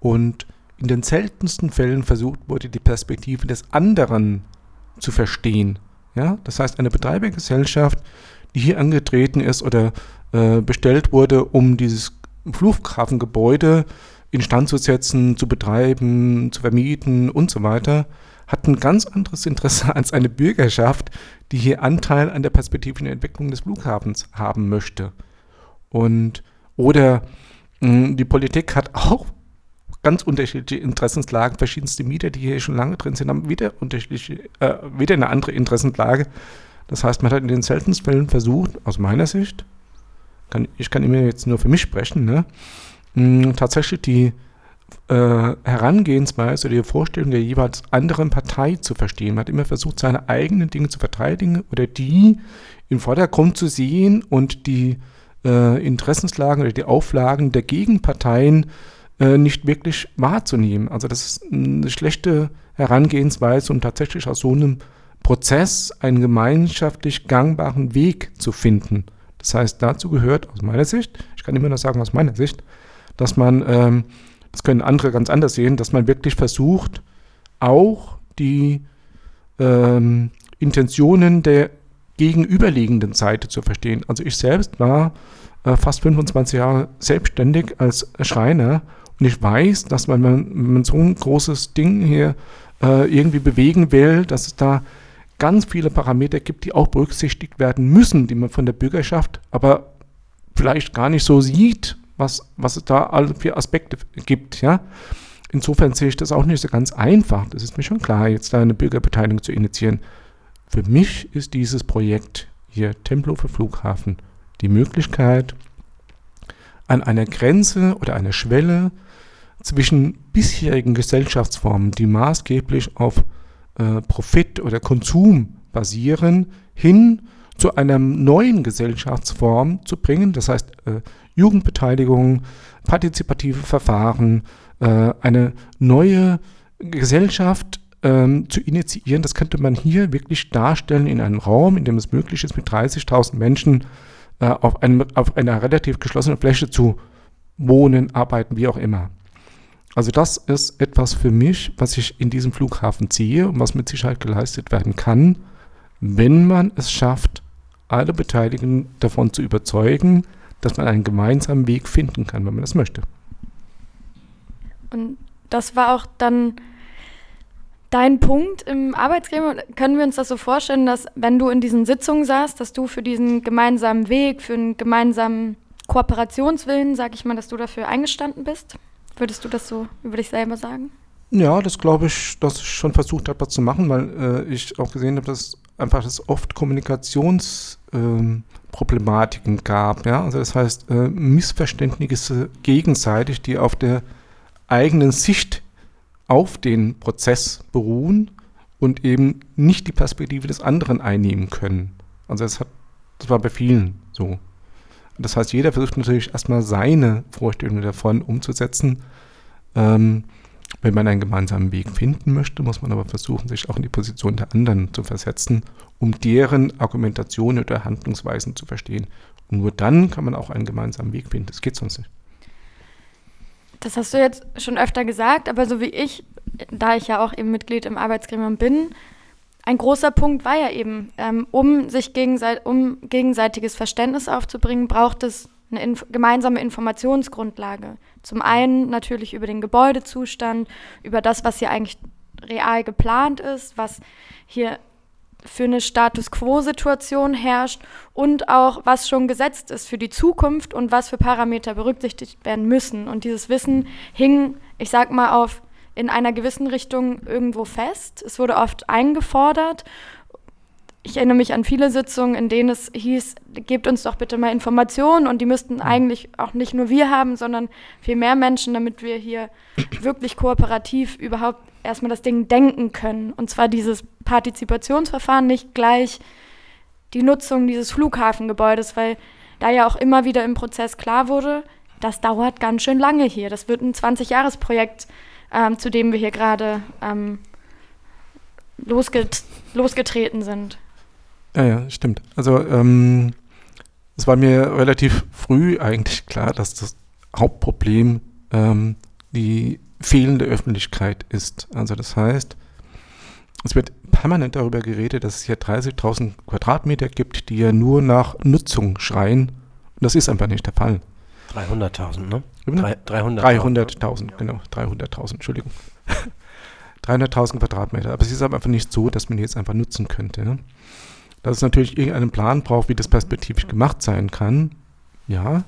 und in den seltensten Fällen versucht wurde, die Perspektive des anderen zu verstehen. Ja? Das heißt, eine Betreibergesellschaft, die hier angetreten ist oder äh, bestellt wurde, um dieses Flughafengebäude instand zu setzen, zu betreiben, zu vermieten und so weiter, hat ein ganz anderes Interesse als eine Bürgerschaft, die hier Anteil an der perspektivischen Entwicklung des Flughafens haben möchte. Und oder mh, die Politik hat auch ganz unterschiedliche Interessenslagen, verschiedenste Mieter, die hier schon lange drin sind, haben wieder unterschiedliche, äh, wieder eine andere Interessenlage. Das heißt, man hat in den seltensten Fällen versucht, aus meiner Sicht, kann, ich kann immer jetzt nur für mich sprechen, ne, mh, tatsächlich die äh, Herangehensweise oder die Vorstellung der jeweils anderen Partei zu verstehen. Man hat immer versucht, seine eigenen Dinge zu verteidigen oder die im Vordergrund zu sehen und die äh, Interessenslagen oder die Auflagen der Gegenparteien äh, nicht wirklich wahrzunehmen. Also das ist eine schlechte Herangehensweise, um tatsächlich aus so einem Prozess einen gemeinschaftlich gangbaren Weg zu finden. Das heißt, dazu gehört aus meiner Sicht, ich kann immer nur sagen aus meiner Sicht, dass man, ähm, das können andere ganz anders sehen, dass man wirklich versucht, auch die ähm, Intentionen der gegenüberliegenden Seite zu verstehen. Also ich selbst war äh, fast 25 Jahre selbstständig als Schreiner und ich weiß, dass man, wenn man so ein großes Ding hier äh, irgendwie bewegen will, dass es da ganz viele Parameter gibt, die auch berücksichtigt werden müssen, die man von der Bürgerschaft aber vielleicht gar nicht so sieht, was, was es da alle für Aspekte gibt, ja. Insofern sehe ich das auch nicht so ganz einfach. Das ist mir schon klar, jetzt da eine Bürgerbeteiligung zu initiieren. Für mich ist dieses Projekt hier Tempelhofer Flughafen die Möglichkeit, an einer Grenze oder einer Schwelle zwischen bisherigen Gesellschaftsformen, die maßgeblich auf äh, Profit oder Konsum basieren, hin zu einer neuen Gesellschaftsform zu bringen. Das heißt, äh, Jugendbeteiligung, partizipative Verfahren, äh, eine neue Gesellschaft ähm, zu initiieren. Das könnte man hier wirklich darstellen in einem Raum, in dem es möglich ist, mit 30.000 Menschen äh, auf, einem, auf einer relativ geschlossenen Fläche zu wohnen, arbeiten, wie auch immer. Also das ist etwas für mich, was ich in diesem Flughafen sehe und was mit Sicherheit geleistet werden kann, wenn man es schafft, alle Beteiligten davon zu überzeugen, dass man einen gemeinsamen Weg finden kann, wenn man das möchte. Und das war auch dann dein Punkt im Arbeitsgremium. Können wir uns das so vorstellen, dass wenn du in diesen Sitzungen saßt, dass du für diesen gemeinsamen Weg, für einen gemeinsamen Kooperationswillen, sag ich mal, dass du dafür eingestanden bist? Würdest du das so über dich selber sagen? Ja, das glaube ich, dass ich schon versucht habe, was zu machen, weil äh, ich auch gesehen habe, dass einfach es oft Kommunikationsproblematiken ähm, gab. Ja? Also das heißt, äh, Missverständnisse gegenseitig, die auf der eigenen Sicht auf den Prozess beruhen und eben nicht die Perspektive des anderen einnehmen können. Also das, hat, das war bei vielen so. Das heißt, jeder versucht natürlich erstmal seine Vorstellungen davon umzusetzen. Ähm, wenn man einen gemeinsamen Weg finden möchte, muss man aber versuchen, sich auch in die Position der anderen zu versetzen, um deren Argumentation oder Handlungsweisen zu verstehen. Und nur dann kann man auch einen gemeinsamen Weg finden. Das geht sonst nicht. Das hast du jetzt schon öfter gesagt, aber so wie ich, da ich ja auch eben Mitglied im Arbeitsgremium bin, ein großer Punkt war ja eben, ähm, um sich gegenseit um gegenseitiges Verständnis aufzubringen, braucht es eine inf gemeinsame Informationsgrundlage. Zum einen natürlich über den Gebäudezustand, über das, was hier eigentlich real geplant ist, was hier für eine Status quo-Situation herrscht und auch was schon gesetzt ist für die Zukunft und was für Parameter berücksichtigt werden müssen. Und dieses Wissen hing, ich sag mal, auf in einer gewissen Richtung irgendwo fest. Es wurde oft eingefordert. Ich erinnere mich an viele Sitzungen, in denen es hieß, gebt uns doch bitte mal Informationen und die müssten mhm. eigentlich auch nicht nur wir haben, sondern viel mehr Menschen, damit wir hier wirklich kooperativ überhaupt erstmal das Ding denken können. Und zwar dieses Partizipationsverfahren, nicht gleich die Nutzung dieses Flughafengebäudes, weil da ja auch immer wieder im Prozess klar wurde, das dauert ganz schön lange hier. Das wird ein 20-Jahres-Projekt, ähm, zu dem wir hier gerade ähm, losget losgetreten sind. Ja, ja, stimmt. Also ähm, es war mir relativ früh eigentlich klar, dass das Hauptproblem ähm, die fehlende Öffentlichkeit ist. Also das heißt, es wird permanent darüber geredet, dass es hier 30.000 Quadratmeter gibt, die ja nur nach Nutzung schreien. Und das ist einfach nicht der Fall. 300.000, ne? 300.000, 300.000, genau, 300.000, Entschuldigung. 300.000 Quadratmeter. Aber es ist aber einfach nicht so, dass man die jetzt einfach nutzen könnte. Dass es natürlich irgendeinen Plan braucht, wie das perspektivisch gemacht sein kann. Ja,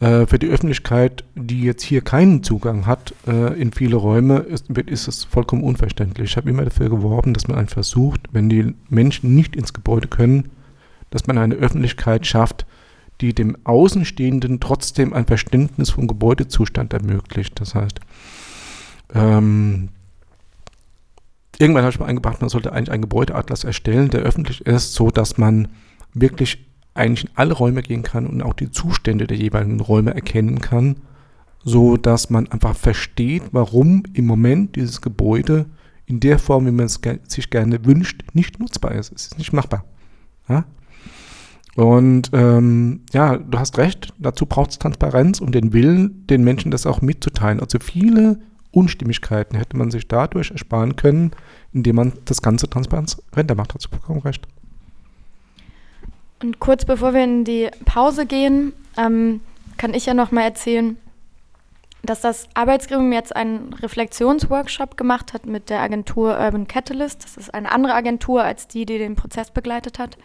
äh, für die Öffentlichkeit, die jetzt hier keinen Zugang hat äh, in viele Räume, ist, ist es vollkommen unverständlich. Ich habe immer dafür geworben, dass man einfach versucht, wenn die Menschen nicht ins Gebäude können, dass man eine Öffentlichkeit schafft, die dem Außenstehenden trotzdem ein Verständnis vom Gebäudezustand ermöglicht. Das heißt, ähm, irgendwann habe ich mal eingebracht, man sollte eigentlich einen Gebäudeatlas erstellen, der öffentlich ist, so dass man wirklich eigentlich in alle Räume gehen kann und auch die Zustände der jeweiligen Räume erkennen kann, so dass man einfach versteht, warum im Moment dieses Gebäude in der Form, wie man es sich gerne wünscht, nicht nutzbar ist. Es ist nicht machbar. Ja? Und ähm, ja, du hast recht, dazu braucht es Transparenz und den Willen, den Menschen das auch mitzuteilen. Also viele Unstimmigkeiten hätte man sich dadurch ersparen können, indem man das Ganze transparenter macht. Dazu vollkommen recht. Und kurz bevor wir in die Pause gehen, ähm, kann ich ja noch mal erzählen, dass das Arbeitsgremium jetzt einen Reflexionsworkshop gemacht hat mit der Agentur Urban Catalyst. Das ist eine andere Agentur als die, die den Prozess begleitet hat.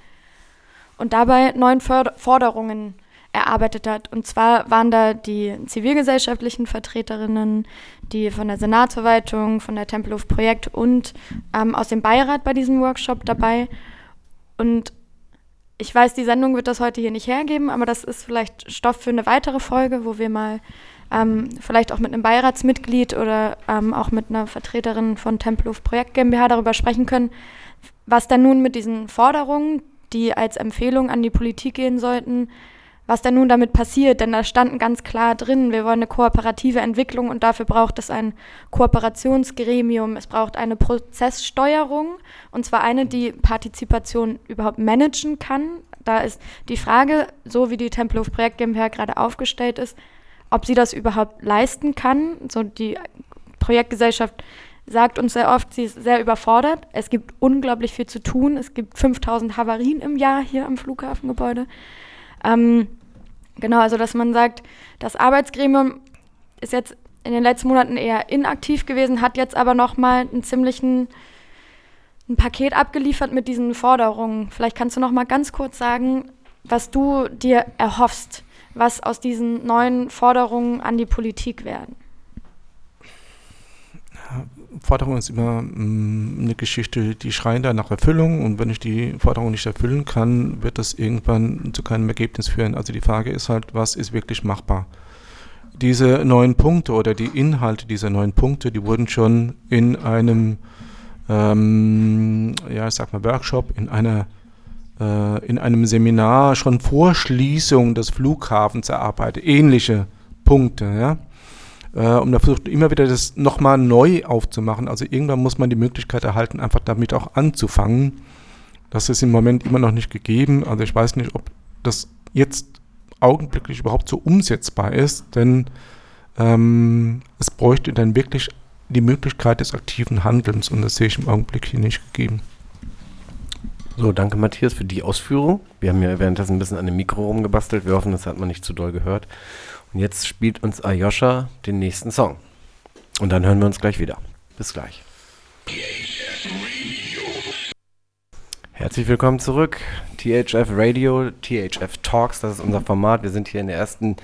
Und dabei neun Forderungen erarbeitet hat. Und zwar waren da die zivilgesellschaftlichen Vertreterinnen, die von der Senatsverwaltung, von der Tempelhof Projekt und ähm, aus dem Beirat bei diesem Workshop dabei. Und ich weiß, die Sendung wird das heute hier nicht hergeben, aber das ist vielleicht Stoff für eine weitere Folge, wo wir mal ähm, vielleicht auch mit einem Beiratsmitglied oder ähm, auch mit einer Vertreterin von Tempelhof Projekt GmbH darüber sprechen können, was dann nun mit diesen Forderungen, die als Empfehlung an die Politik gehen sollten, was denn nun damit passiert, denn da standen ganz klar drin, wir wollen eine kooperative Entwicklung und dafür braucht es ein Kooperationsgremium, es braucht eine Prozesssteuerung und zwar eine, die Partizipation überhaupt managen kann. Da ist die Frage, so wie die Tempelhof Projekt GmbH gerade aufgestellt ist, ob sie das überhaupt leisten kann. So die Projektgesellschaft sagt uns sehr oft, sie ist sehr überfordert. Es gibt unglaublich viel zu tun. Es gibt 5000 Havarien im Jahr hier am Flughafengebäude. Ähm, Genau, also dass man sagt, das Arbeitsgremium ist jetzt in den letzten Monaten eher inaktiv gewesen, hat jetzt aber nochmal einen ziemlichen ein Paket abgeliefert mit diesen Forderungen. Vielleicht kannst du noch mal ganz kurz sagen, was du dir erhoffst, was aus diesen neuen Forderungen an die Politik werden. Forderung ist immer mm, eine Geschichte, die schreien da nach Erfüllung und wenn ich die Forderung nicht erfüllen kann, wird das irgendwann zu keinem Ergebnis führen. Also die Frage ist halt, was ist wirklich machbar? Diese neun Punkte oder die Inhalte dieser neun Punkte, die wurden schon in einem, ähm, ja, ich sag mal Workshop, in einer äh, in einem Seminar schon vor Schließung des Flughafens erarbeitet. Ähnliche Punkte, ja äh, und da versucht immer wieder das nochmal neu aufzumachen. Also irgendwann muss man die Möglichkeit erhalten, einfach damit auch anzufangen. Das ist im Moment immer noch nicht gegeben. Also ich weiß nicht, ob das jetzt augenblicklich überhaupt so umsetzbar ist, denn ähm, es bräuchte dann wirklich die Möglichkeit des aktiven Handelns und das sehe ich im Augenblick hier nicht gegeben. So, danke Matthias für die Ausführung. Wir haben ja währenddessen ein bisschen an dem Mikro rumgebastelt. Wir hoffen, das hat man nicht zu doll gehört. Und jetzt spielt uns Ayosha den nächsten Song. Und dann hören wir uns gleich wieder. Bis gleich. Herzlich willkommen zurück. THF Radio, THF Talks, das ist unser Format. Wir sind hier in der ersten,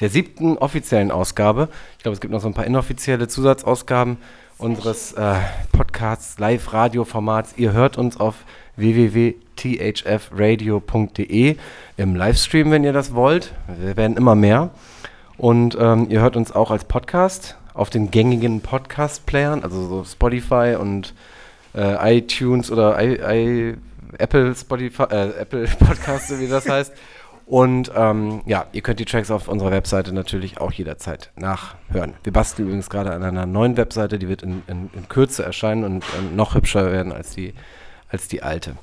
der siebten offiziellen Ausgabe. Ich glaube, es gibt noch so ein paar inoffizielle Zusatzausgaben unseres äh, Podcasts, Live-Radio-Formats. Ihr hört uns auf www.thfradio.de im Livestream, wenn ihr das wollt. Wir werden immer mehr. Und ähm, ihr hört uns auch als Podcast auf den gängigen Podcast-Playern, also so Spotify und äh, iTunes oder I, I, Apple Spotify, äh, Apple Podcasts, wie das heißt. Und ähm, ja, ihr könnt die Tracks auf unserer Webseite natürlich auch jederzeit nachhören. Wir basteln übrigens gerade an einer neuen Webseite, die wird in, in, in Kürze erscheinen und äh, noch hübscher werden als die, als die alte.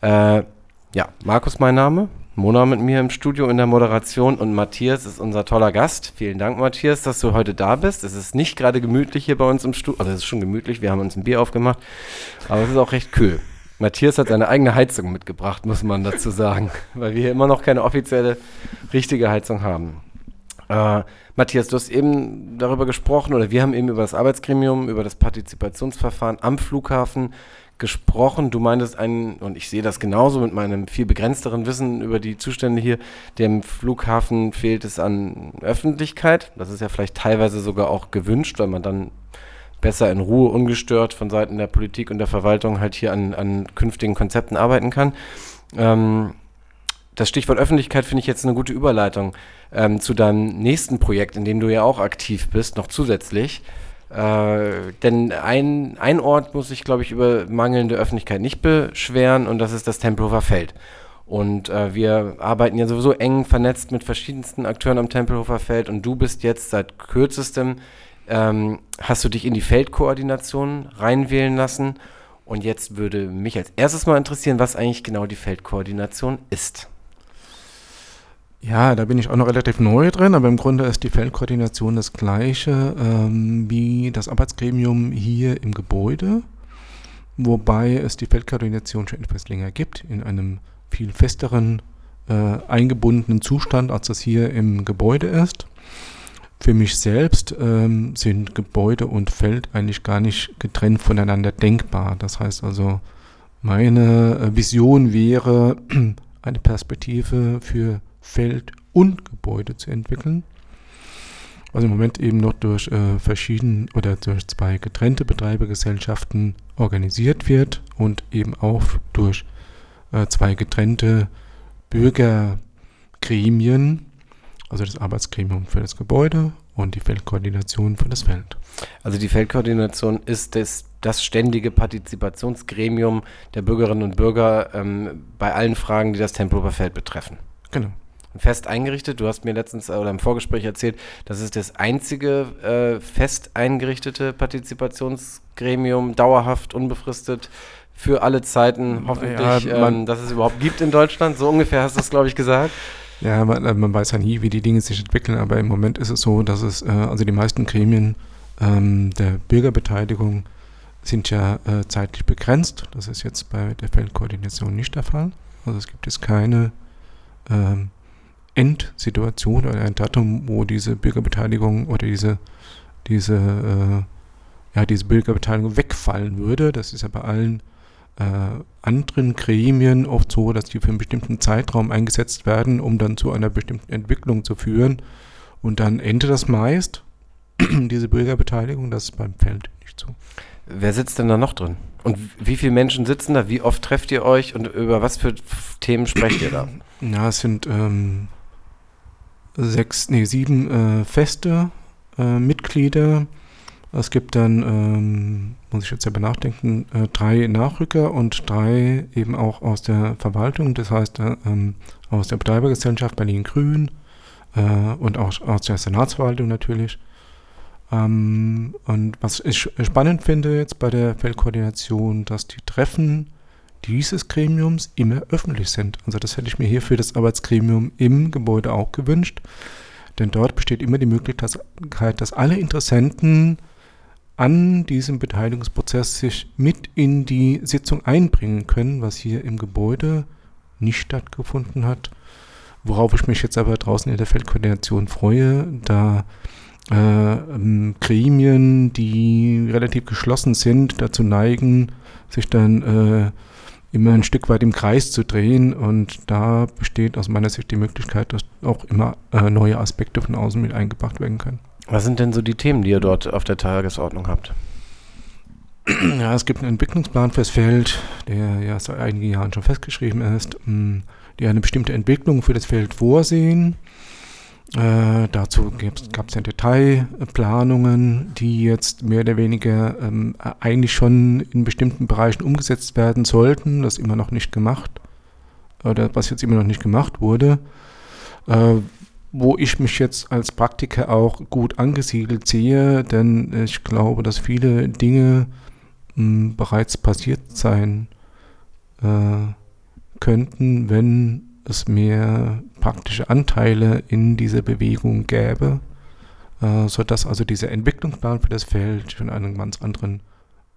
Äh, ja, Markus mein Name, Mona mit mir im Studio in der Moderation und Matthias ist unser toller Gast. Vielen Dank, Matthias, dass du heute da bist. Es ist nicht gerade gemütlich hier bei uns im Studio, also es ist schon gemütlich, wir haben uns ein Bier aufgemacht, aber es ist auch recht kühl. Matthias hat seine eigene Heizung mitgebracht, muss man dazu sagen, weil wir hier immer noch keine offizielle, richtige Heizung haben. Äh, Matthias, du hast eben darüber gesprochen, oder wir haben eben über das Arbeitsgremium, über das Partizipationsverfahren am Flughafen gesprochen. Du meintest einen, und ich sehe das genauso mit meinem viel begrenzteren Wissen über die Zustände hier, dem Flughafen fehlt es an Öffentlichkeit. Das ist ja vielleicht teilweise sogar auch gewünscht, weil man dann besser in Ruhe, ungestört von Seiten der Politik und der Verwaltung halt hier an, an künftigen Konzepten arbeiten kann. Ähm, das Stichwort Öffentlichkeit finde ich jetzt eine gute Überleitung ähm, zu deinem nächsten Projekt, in dem du ja auch aktiv bist, noch zusätzlich. Äh, denn ein, ein Ort muss sich, glaube ich, über mangelnde Öffentlichkeit nicht beschweren und das ist das Tempelhofer Feld. Und äh, wir arbeiten ja sowieso eng vernetzt mit verschiedensten Akteuren am Tempelhofer Feld und du bist jetzt seit kürzestem, ähm, hast du dich in die Feldkoordination reinwählen lassen. Und jetzt würde mich als erstes mal interessieren, was eigentlich genau die Feldkoordination ist. Ja, da bin ich auch noch relativ neu drin, aber im Grunde ist die Feldkoordination das gleiche ähm, wie das Arbeitsgremium hier im Gebäude, wobei es die Feldkoordination schon etwas länger gibt, in einem viel festeren, äh, eingebundenen Zustand, als das hier im Gebäude ist. Für mich selbst ähm, sind Gebäude und Feld eigentlich gar nicht getrennt voneinander denkbar. Das heißt also, meine äh, Vision wäre eine Perspektive für Feld und Gebäude zu entwickeln. Was im Moment eben noch durch äh, verschiedene oder durch zwei getrennte Betreibergesellschaften organisiert wird und eben auch durch äh, zwei getrennte Bürgergremien, also das Arbeitsgremium für das Gebäude und die Feldkoordination für das Feld. Also die Feldkoordination ist das, das ständige Partizipationsgremium der Bürgerinnen und Bürger ähm, bei allen Fragen, die das Tempelhofer Feld betreffen. Genau fest eingerichtet. Du hast mir letztens oder im Vorgespräch erzählt, das ist das einzige äh, fest eingerichtete Partizipationsgremium, dauerhaft, unbefristet, für alle Zeiten, hoffentlich, ja, ähm, dass es überhaupt gibt in Deutschland. So ungefähr hast du es, glaube ich, gesagt. Ja, man, äh, man, weiß ja nie, wie die Dinge sich entwickeln, aber im Moment ist es so, dass es, äh, also die meisten Gremien ähm, der Bürgerbeteiligung sind ja äh, zeitlich begrenzt. Das ist jetzt bei der Feldkoordination nicht der Fall. Also es gibt jetzt keine ähm, Endsituation oder ein Datum, wo diese Bürgerbeteiligung oder diese, diese, äh, ja, diese Bürgerbeteiligung wegfallen würde. Das ist ja bei allen äh, anderen Gremien oft so, dass die für einen bestimmten Zeitraum eingesetzt werden, um dann zu einer bestimmten Entwicklung zu führen. Und dann endet das meist, diese Bürgerbeteiligung. Das ist beim Feld nicht so. Wer sitzt denn da noch drin? Und wie viele Menschen sitzen da? Wie oft trefft ihr euch und über was für Themen sprecht ihr da? Ja, es sind ähm, sechs, nee, sieben äh, feste äh, Mitglieder. Es gibt dann, ähm, muss ich jetzt selber nachdenken, äh, drei Nachrücker und drei eben auch aus der Verwaltung, das heißt äh, ähm, aus der Betreibergesellschaft Berlin Grün äh, und auch aus der Senatsverwaltung natürlich. Ähm, und was ich spannend finde jetzt bei der Feldkoordination, dass die Treffen dieses Gremiums immer öffentlich sind. Also das hätte ich mir hier für das Arbeitsgremium im Gebäude auch gewünscht. Denn dort besteht immer die Möglichkeit, dass alle Interessenten an diesem Beteiligungsprozess sich mit in die Sitzung einbringen können, was hier im Gebäude nicht stattgefunden hat. Worauf ich mich jetzt aber draußen in der Feldkoordination freue, da äh, ähm, Gremien, die relativ geschlossen sind, dazu neigen, sich dann äh, immer ein Stück weit im Kreis zu drehen. Und da besteht aus meiner Sicht die Möglichkeit, dass auch immer äh, neue Aspekte von außen mit eingebracht werden können. Was sind denn so die Themen, die ihr dort auf der Tagesordnung habt? Ja, es gibt einen Entwicklungsplan fürs Feld, der ja seit einigen Jahren schon festgeschrieben ist, mm, die eine bestimmte Entwicklung für das Feld vorsehen. Äh, dazu gab es ja Detailplanungen, die jetzt mehr oder weniger ähm, eigentlich schon in bestimmten Bereichen umgesetzt werden sollten, das immer noch nicht gemacht, oder was jetzt immer noch nicht gemacht wurde. Äh, wo ich mich jetzt als Praktiker auch gut angesiedelt sehe, denn ich glaube, dass viele Dinge mh, hm, bereits passiert sein äh, könnten, wenn es mehr praktische Anteile in dieser Bewegung gäbe, äh, sodass also dieser Entwicklungsplan für das Feld schon an einem ganz anderen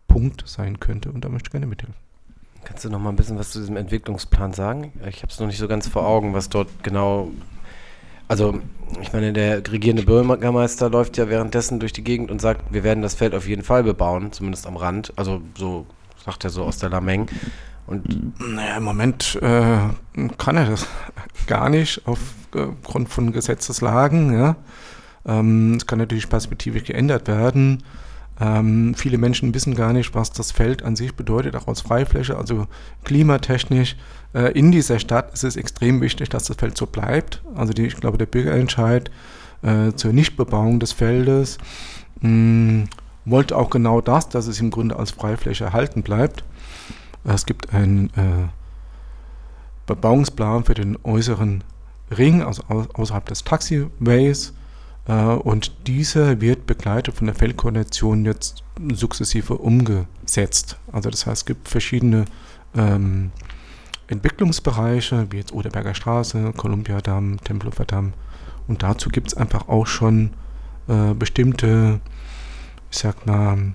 Punkt sein könnte und da möchte ich gerne mithelfen. Kannst du noch mal ein bisschen was zu diesem Entwicklungsplan sagen? Ich habe es noch nicht so ganz vor Augen, was dort genau. Also, ich meine, der regierende Bürgermeister läuft ja währenddessen durch die Gegend und sagt, wir werden das Feld auf jeden Fall bebauen, zumindest am Rand. Also, so sagt er so aus der Lameng. Und naja, im Moment äh, kann er das gar nicht aufgrund von Gesetzeslagen. Ja. Ähm, es kann natürlich perspektivisch geändert werden. Ähm, viele Menschen wissen gar nicht, was das Feld an sich bedeutet, auch als Freifläche, also klimatechnisch. Äh, in dieser Stadt ist es extrem wichtig, dass das Feld so bleibt. Also die, ich glaube, der Bürgerentscheid äh, zur Nichtbebauung des Feldes mh, hm, wollte auch genau das, dass es im Grunde als Freifläche erhalten bleibt. Es gibt einen äh, Bebauungsplan für den äußeren Ring, also au außerhalb des Taxiways. Äh, und dieser wird begleitet von der Feldkoordination jetzt sukzessive umgesetzt. Also das heißt, es gibt verschiedene ähm, Entwicklungsbereiche, wie jetzt Oderberger Straße, Kolumbiadamm, Tempelhofer Damm. Und dazu gibt es einfach auch schon äh, bestimmte, ich sag mal,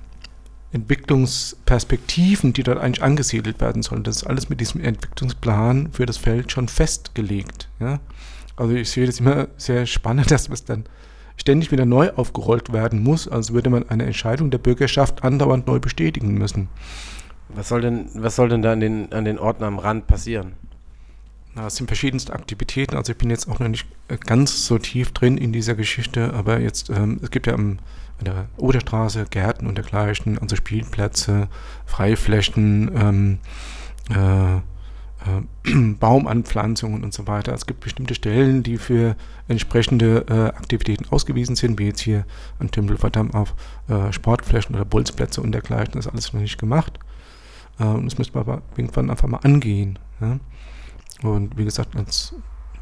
Entwicklungsperspektiven, die dort eigentlich angesiedelt werden sollen. Das ist alles mit diesem Entwicklungsplan für das Feld schon festgelegt. Ja? Also ich sehe das immer sehr spannend, dass es dann ständig wieder neu aufgerollt werden muss, als würde man eine Entscheidung der Bürgerschaft andauernd neu bestätigen müssen. Was soll denn, was soll denn da an den, an den Orten am Rand passieren? Na, es sind verschiedenste Aktivitäten, also ich bin jetzt auch noch nicht äh, ganz so tief drin in dieser Geschichte, aber jetzt, ähm, es gibt ja am an der Oderstraße, Gärten und dergleichen, unsere Spielplätze, Freiflächen, ähm, äh, äh, Baumanpflanzungen und so weiter. Es gibt bestimmte Stellen, die für entsprechende äh, Aktivitäten ausgewiesen sind, wie jetzt hier an Tempelverdamm auf äh, Sportflächen oder Bolzplätze und dergleichen. Das ist alles noch nicht gemacht. Äh, und das müsste man aber irgendwann einfach mal angehen. Ja? Und wie gesagt, als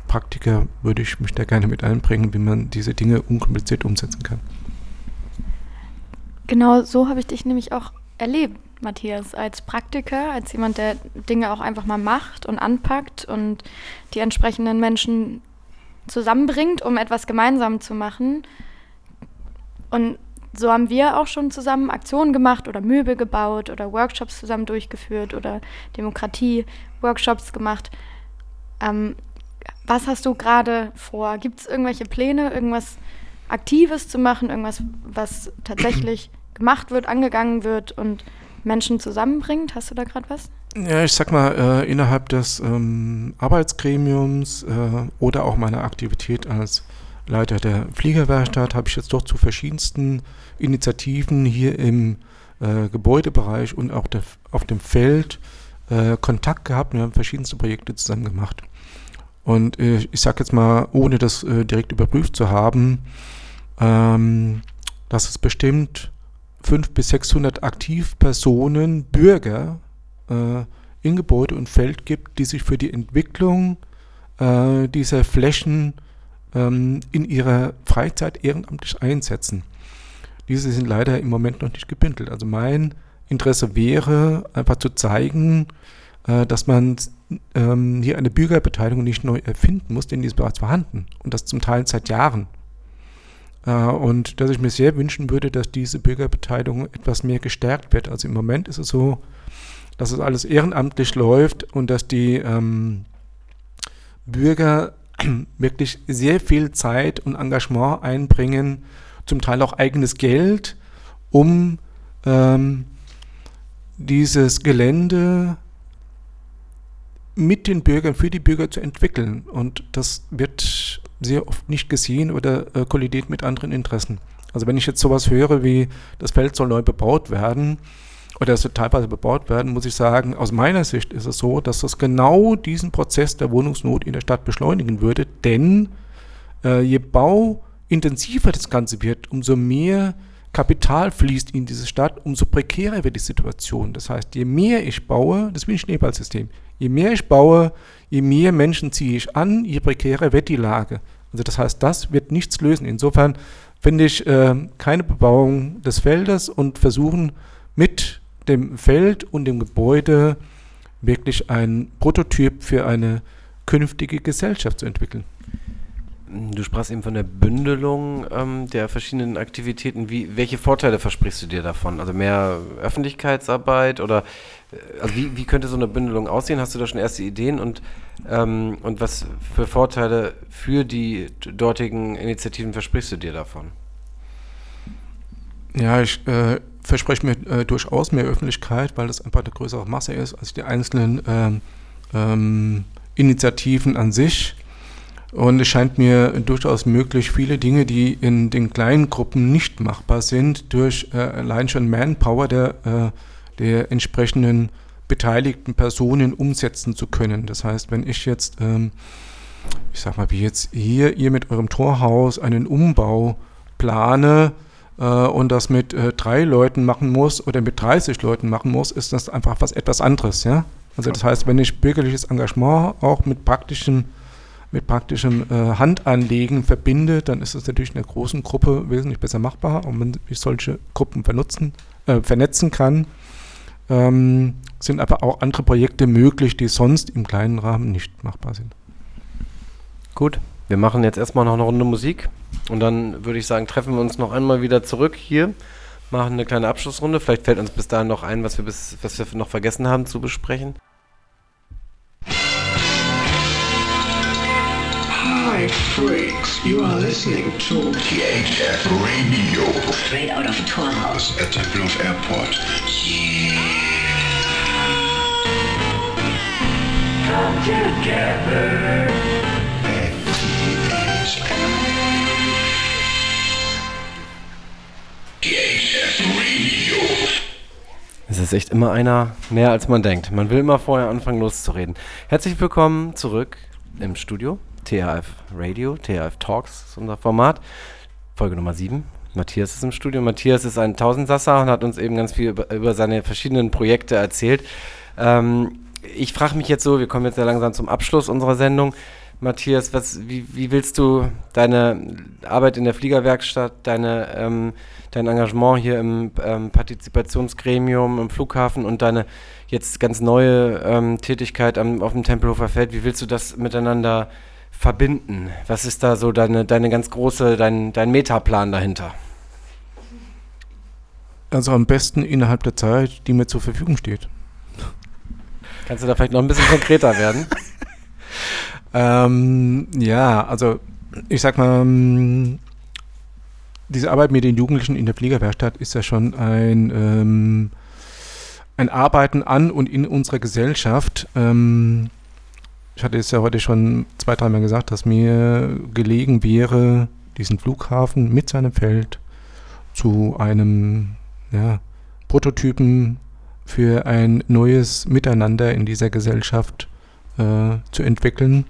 Praktiker würde ich mich da gerne mit einbringen, wie man diese Dinge unkompliziert umsetzen kann. Genau so habe ich dich nämlich auch erlebt, Matthias, als Praktiker, als jemand, der Dinge auch einfach mal macht und anpackt und die entsprechenden Menschen zusammenbringt, um etwas gemeinsam zu machen. Und so haben wir auch schon zusammen Aktionen gemacht oder Möbel gebaut oder Workshops zusammen durchgeführt oder Demokratie-Workshops gemacht. Ähm, was hast du gerade vor? Gibt es irgendwelche Pläne, irgendwas Aktives zu machen, irgendwas, was tatsächlich gemacht wird, angegangen wird und Menschen zusammenbringt? Hast du da gerade was? Ja, ich sag mal, äh, innerhalb des ähm, Arbeitsgremiums äh, oder auch meiner Aktivität als Leiter der Fliegerwerkstatt habe ich jetzt doch zu verschiedensten Initiativen hier im äh, Gebäudebereich und auch der, auf dem Feld äh, Kontakt gehabt. Wir haben verschiedenste Projekte zusammen gemacht. Und äh, ich sage jetzt mal, ohne das äh, direkt überprüft zu haben, ähm, dass es bestimmt 500 bis 600 Aktivpersonen, Bürger äh, in Gebäude und Feld gibt, die sich für die Entwicklung äh, dieser Flächen ähm, in ihrer Freizeit ehrenamtlich einsetzen. Diese sind leider im Moment noch nicht gebündelt. Also mein Interesse wäre einfach zu zeigen, äh, dass man ähm, hier eine Bürgerbeteiligung nicht neu erfinden muss, denn die ist bereits vorhanden und das zum Teil seit Jahren. Äh, und dass ich mir sehr wünschen würde, dass diese Bürgerbeteiligung etwas mehr gestärkt wird. Also im Moment ist es so, dass es alles ehrenamtlich läuft und dass die ähm, Bürger wirklich sehr viel Zeit und Engagement einbringen, zum Teil auch eigenes Geld, um ähm, dieses Gelände mit den Bürgern, für die Bürger zu entwickeln. Und das wird sehr oft nicht gesehen oder äh, kollidiert mit anderen Interessen. Also wenn ich jetzt sowas höre wie, das Feld soll neu bebaut werden oder es soll teilweise bebaut werden, muss ich sagen, aus meiner Sicht ist es so, dass das genau diesen Prozess der Wohnungsnot in der Stadt beschleunigen würde, denn äh, je bauintensiver das Ganze wird, umso mehr Kapital fließt in diese Stadt, umso prekärer wird die Situation. Das heißt, je mehr ich baue, das ist wie ein Schneeballsystem, je mehr ich baue, je mehr Menschen ziehe ich an, je prekärer wird die Lage. Also das heißt, das wird nichts lösen. Insofern finde ich äh, keine Bebauung des Feldes und versuchen mit dem Feld und dem Gebäude wirklich ein Prototyp für eine künftige Gesellschaft zu entwickeln. Du sprachst eben von der Bündelung ähm, der verschiedenen Aktivitäten. Wie, welche Vorteile versprichst du dir davon? Also mehr Öffentlichkeitsarbeit oder also wie, wie könnte so eine Bündelung aussehen? Hast du da schon erste Ideen und, ähm, und was für Vorteile für die dortigen Initiativen versprichst du dir davon? Ja, ich äh, verspreche mir äh, durchaus mehr Öffentlichkeit, weil das einfach eine größere Masse ist als die einzelnen ähm, ähm Initiativen an sich. Und es scheint mir durchaus möglich, viele Dinge, die in den kleinen Gruppen nicht machbar sind, durch äh, allein schon Manpower der, äh, der entsprechenden beteiligten Personen umsetzen zu können. Das heißt, wenn ich jetzt, ähm, ich sag mal, wie jetzt hier, ihr mit eurem Torhaus einen Umbau plane, äh, und das mit äh, drei Leuten machen muss oder mit 30 Leuten machen muss, ist das einfach was etwas anderes, ja. Also das heißt, wenn ich bürgerliches Engagement auch mit praktischen mit praktischem äh, Handanlegen verbinde, dann ist es natürlich in der großen Gruppe wesentlich besser machbar. Und wenn ich solche Gruppen vernutzen, äh, vernetzen kann, ähm, sind aber auch andere Projekte möglich, die sonst im kleinen Rahmen nicht machbar sind. Gut, wir machen jetzt erstmal noch eine Runde Musik und dann würde ich sagen, treffen wir uns noch einmal wieder zurück hier, machen eine kleine Abschlussrunde. Vielleicht fällt uns bis dahin noch ein, was wir, bis, was wir noch vergessen haben zu besprechen. Hi, freaks. You are listening to THF Radio. Straight out of Torhaus. At Tempelhof Airport. Yeah. Together. Es ist echt immer einer mehr als man denkt. Man will immer vorher anfangen loszureden. Herzlich willkommen zurück im Studio THF Radio, THF Talks ist unser Format. Folge Nummer 7. Matthias ist im Studio. Matthias ist ein Tausendsasser und hat uns eben ganz viel über, über seine verschiedenen Projekte erzählt. Ähm, ich frage mich jetzt so, wir kommen jetzt ja langsam zum Abschluss unserer Sendung. Matthias, was, wie, wie willst du deine Arbeit in der Fliegerwerkstatt, deine, ähm, dein Engagement hier im ähm, Partizipationsgremium im Flughafen und deine jetzt ganz neue ähm, Tätigkeit am, auf dem Tempelhofer Feld, wie willst du das miteinander verbinden? Was ist da so deine, deine ganz große, dein, dein Metaplan dahinter? Also am besten innerhalb der Zeit, die mir zur Verfügung steht. Kannst du da vielleicht noch ein bisschen konkreter werden? ähm, ja, also ich sag mal, ähm, diese Arbeit mit den Jugendlichen in der Fliegerwerkstatt ist ja schon ein, ähm, ein Arbeiten an und in unserer Gesellschaft. Ähm, ich hatte es ja heute schon zwei, dreimal gesagt, dass mir gelegen wäre, diesen Flughafen mit seinem Feld zu einem ja, Prototypen für ein neues Miteinander in dieser Gesellschaft äh, zu entwickeln,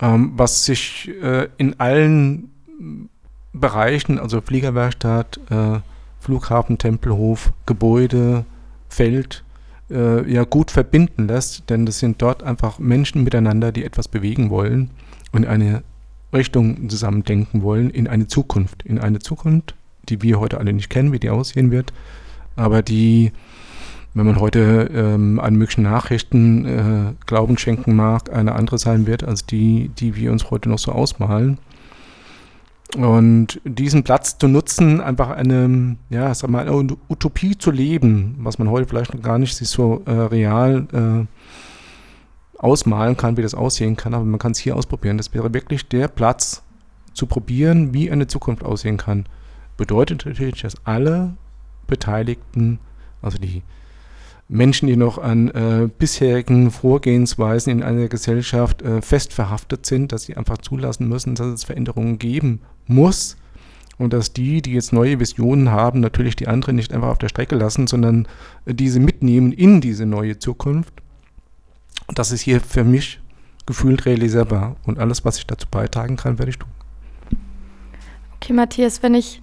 ähm, was sich äh, in allen Bereichen, also Fliegerwerkstatt, äh, Flughafen, Tempelhof, Gebäude, Feld, äh, ja gut verbinden lässt, denn das sind dort einfach Menschen miteinander, die etwas bewegen wollen und in eine Richtung zusammen denken wollen, in eine Zukunft, in eine Zukunft, die wir heute alle nicht kennen, wie die aussehen wird, aber die, wenn man heute ähm, an möglichen Nachrichten äh, Glauben schenken mag, eine andere sein wird, als die, die wir uns heute noch so ausmalen. Und diesen Platz zu nutzen, einfach eine, ja, sag mal, eine Utopie zu leben, was man heute vielleicht noch gar nicht sich so äh, real äh, ausmalen kann, wie das aussehen kann, aber man kann es hier ausprobieren. Das wäre wirklich der Platz zu probieren, wie eine Zukunft aussehen kann. Bedeutet natürlich, dass alle Beteiligten, also die Menschen, die noch an äh, bisherigen Vorgehensweisen in einer Gesellschaft äh, fest verhaftet sind, dass sie einfach zulassen müssen, dass es Veränderungen geben muss und dass die, die jetzt neue Visionen haben, natürlich die anderen nicht einfach auf der Strecke lassen, sondern äh, diese mitnehmen in diese neue Zukunft. Das ist hier für mich gefühlt realisierbar. Und alles, was ich dazu beitragen kann, werde ich tun. Okay, Matthias, wenn ich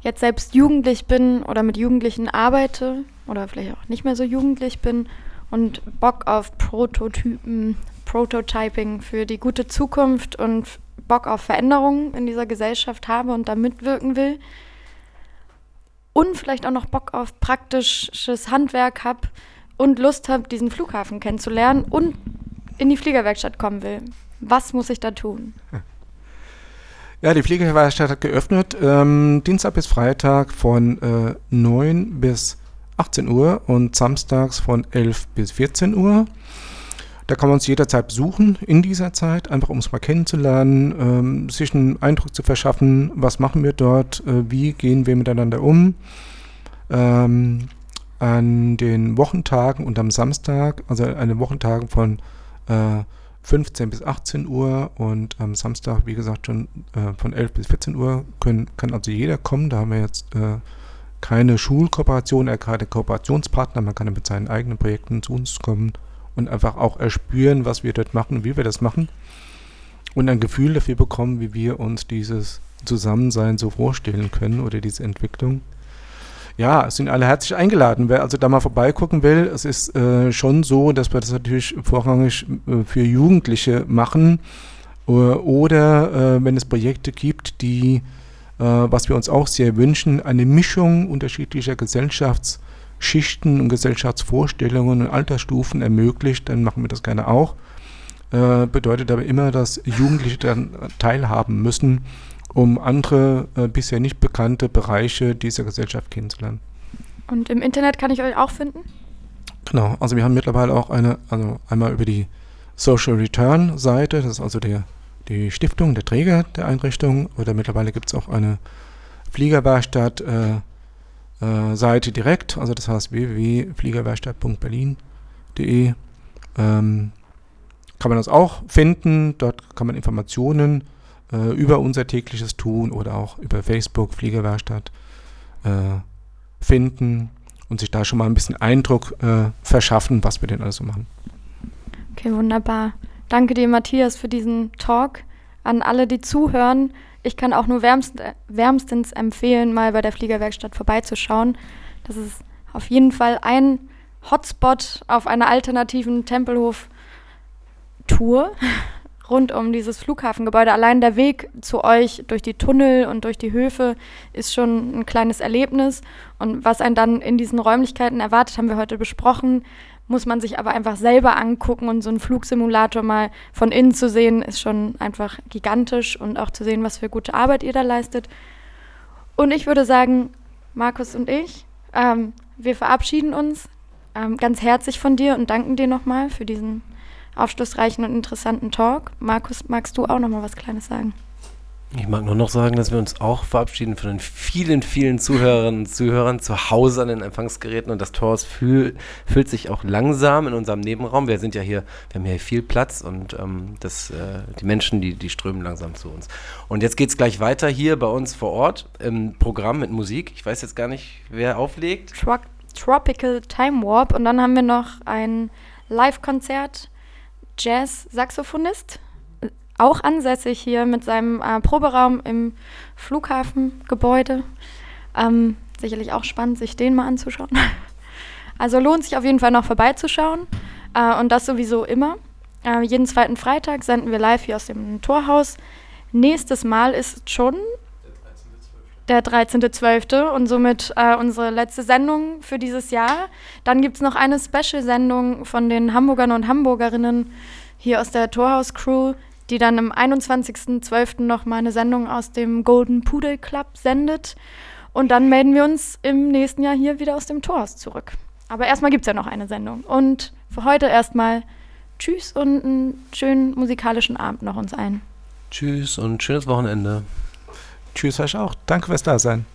jetzt selbst jugendlich bin oder mit Jugendlichen arbeite oder vielleicht auch nicht mehr so jugendlich bin und Bock auf Prototypen, Prototyping für die gute Zukunft und Bock auf Veränderungen in dieser Gesellschaft habe und da mitwirken will und vielleicht auch noch Bock auf praktisches Handwerk habe und Lust habe, diesen Flughafen kennenzulernen und in die Fliegerwerkstatt kommen will. Was muss ich da tun? Ja, die Fliegerwerkstatt hat geöffnet, ähm, Dienstag bis Freitag von äh, 9 bis 18 Uhr und samstags von 11 bis 14 Uhr. Da kann man uns jederzeit besuchen in dieser Zeit, einfach um es mal kennenzulernen, ähm, sich einen Eindruck zu verschaffen, was machen wir dort, äh, wie gehen wir miteinander um. Ähm, an den Wochentagen und am Samstag, also an den Wochentagen von äh, 15 bis 18 Uhr und am Samstag, wie gesagt, schon äh, von 11 bis 14 Uhr können, kann also jeder kommen. Da haben wir jetzt äh, keine Schulkooperation, äh, keine Kooperationspartner. Man kann mit seinen eigenen Projekten zu uns kommen und einfach auch erspüren, was wir dort machen und wie wir das machen. Und ein Gefühl dafür bekommen, wie wir uns dieses Zusammensein so vorstellen können oder diese Entwicklung. Ja, es sind alle herzlich eingeladen. Wer also da mal vorbeigucken will, es ist äh, schon so, dass wir das natürlich vorrangig äh, für Jugendliche machen. Äh, oder wenn es Projekte gibt, die, äh, was wir uns auch sehr wünschen, eine Mischung unterschiedlicher Gesellschaftsschichten und Gesellschaftsvorstellungen und Altersstufen ermöglicht, dann machen wir das gerne auch. Äh, bedeutet aber immer, dass Jugendliche dann teilhaben müssen um andere äh, bisher nicht bekannte Bereiche dieser Gesellschaft kennenzulernen. Und im Internet kann ich euch auch finden? Genau, also wir haben mittlerweile auch eine, also einmal über die Social Return Seite, das ist also der, die Stiftung, der Träger der Einrichtung, oder mittlerweile gibt es auch eine Fliegerwerkstatt äh, äh, direkt, also das heißt www.fliegerwerkstatt.berlin.de ähm, kann man das auch finden, dort kann man Informationen äh, über unser tägliches Tun oder auch über Facebook, Fliegerwerkstatt äh, finden und sich da schon mal ein bisschen Eindruck äh, verschaffen, was wir denn alles so machen. Okay, wunderbar. Danke dir, Matthias, für diesen Talk. An alle, die zuhören, ich kann auch nur wärmst, wärmstens empfehlen, mal bei der Fliegerwerkstatt vorbeizuschauen. Das ist auf jeden Fall ein Hotspot auf einer alternativen Tempelhof-Tour rund um dieses Flughafengebäude. Allein der Weg zu euch durch die Tunnel und durch die Höfe ist schon ein kleines Erlebnis. Und was einen dann in diesen Räumlichkeiten erwartet, haben wir heute besprochen. Muss man sich aber einfach selber angucken und so einen Flugsimulator mal von innen zu sehen, ist schon einfach gigantisch und auch zu sehen, was für gute Arbeit ihr da leistet. Und ich würde sagen, Markus und ich, ähm, wir verabschieden uns ähm, ganz herzlich von dir und danken dir nochmal für diesen aufschlussreichen und interessanten Talk. Markus, magst du auch noch mal was Kleines sagen? Ich mag nur noch sagen, dass wir uns auch verabschieden von den vielen, vielen Zuhörerinnen und Zuhörern zu Hause an den Empfangsgeräten und das Tor fühl, füllt sich auch langsam in unserem Nebenraum. Wir sind ja hier, wir haben hier viel Platz und ähm, das, äh, die Menschen, die, die strömen langsam zu uns. Und jetzt geht es gleich weiter hier bei uns vor Ort im Programm mit Musik. Ich weiß jetzt gar nicht, wer auflegt. Tro Tropical Time Warp und dann haben wir noch ein Live-Konzert Jazz-Saxophonist, auch ansässig hier mit seinem äh, Proberaum im Flughafengebäude. Ähm, sicherlich auch spannend, sich den mal anzuschauen. Also lohnt sich auf jeden Fall noch vorbeizuschauen äh, und das sowieso immer. Äh, jeden zweiten Freitag senden wir live hier aus dem Torhaus. Nächstes Mal ist schon der 13.12. und somit äh, unsere letzte Sendung für dieses Jahr. Dann gibt es noch eine Special-Sendung von den Hamburgern und Hamburgerinnen hier aus der Torhaus-Crew, die dann am 21.12. nochmal eine Sendung aus dem Golden Pudel Club sendet. Und dann melden wir uns im nächsten Jahr hier wieder aus dem Torhaus zurück. Aber erstmal gibt es ja noch eine Sendung. Und für heute erstmal Tschüss und einen schönen musikalischen Abend noch uns ein. Tschüss und schönes Wochenende. Tschüss euch auch. Danke fürs Dasein.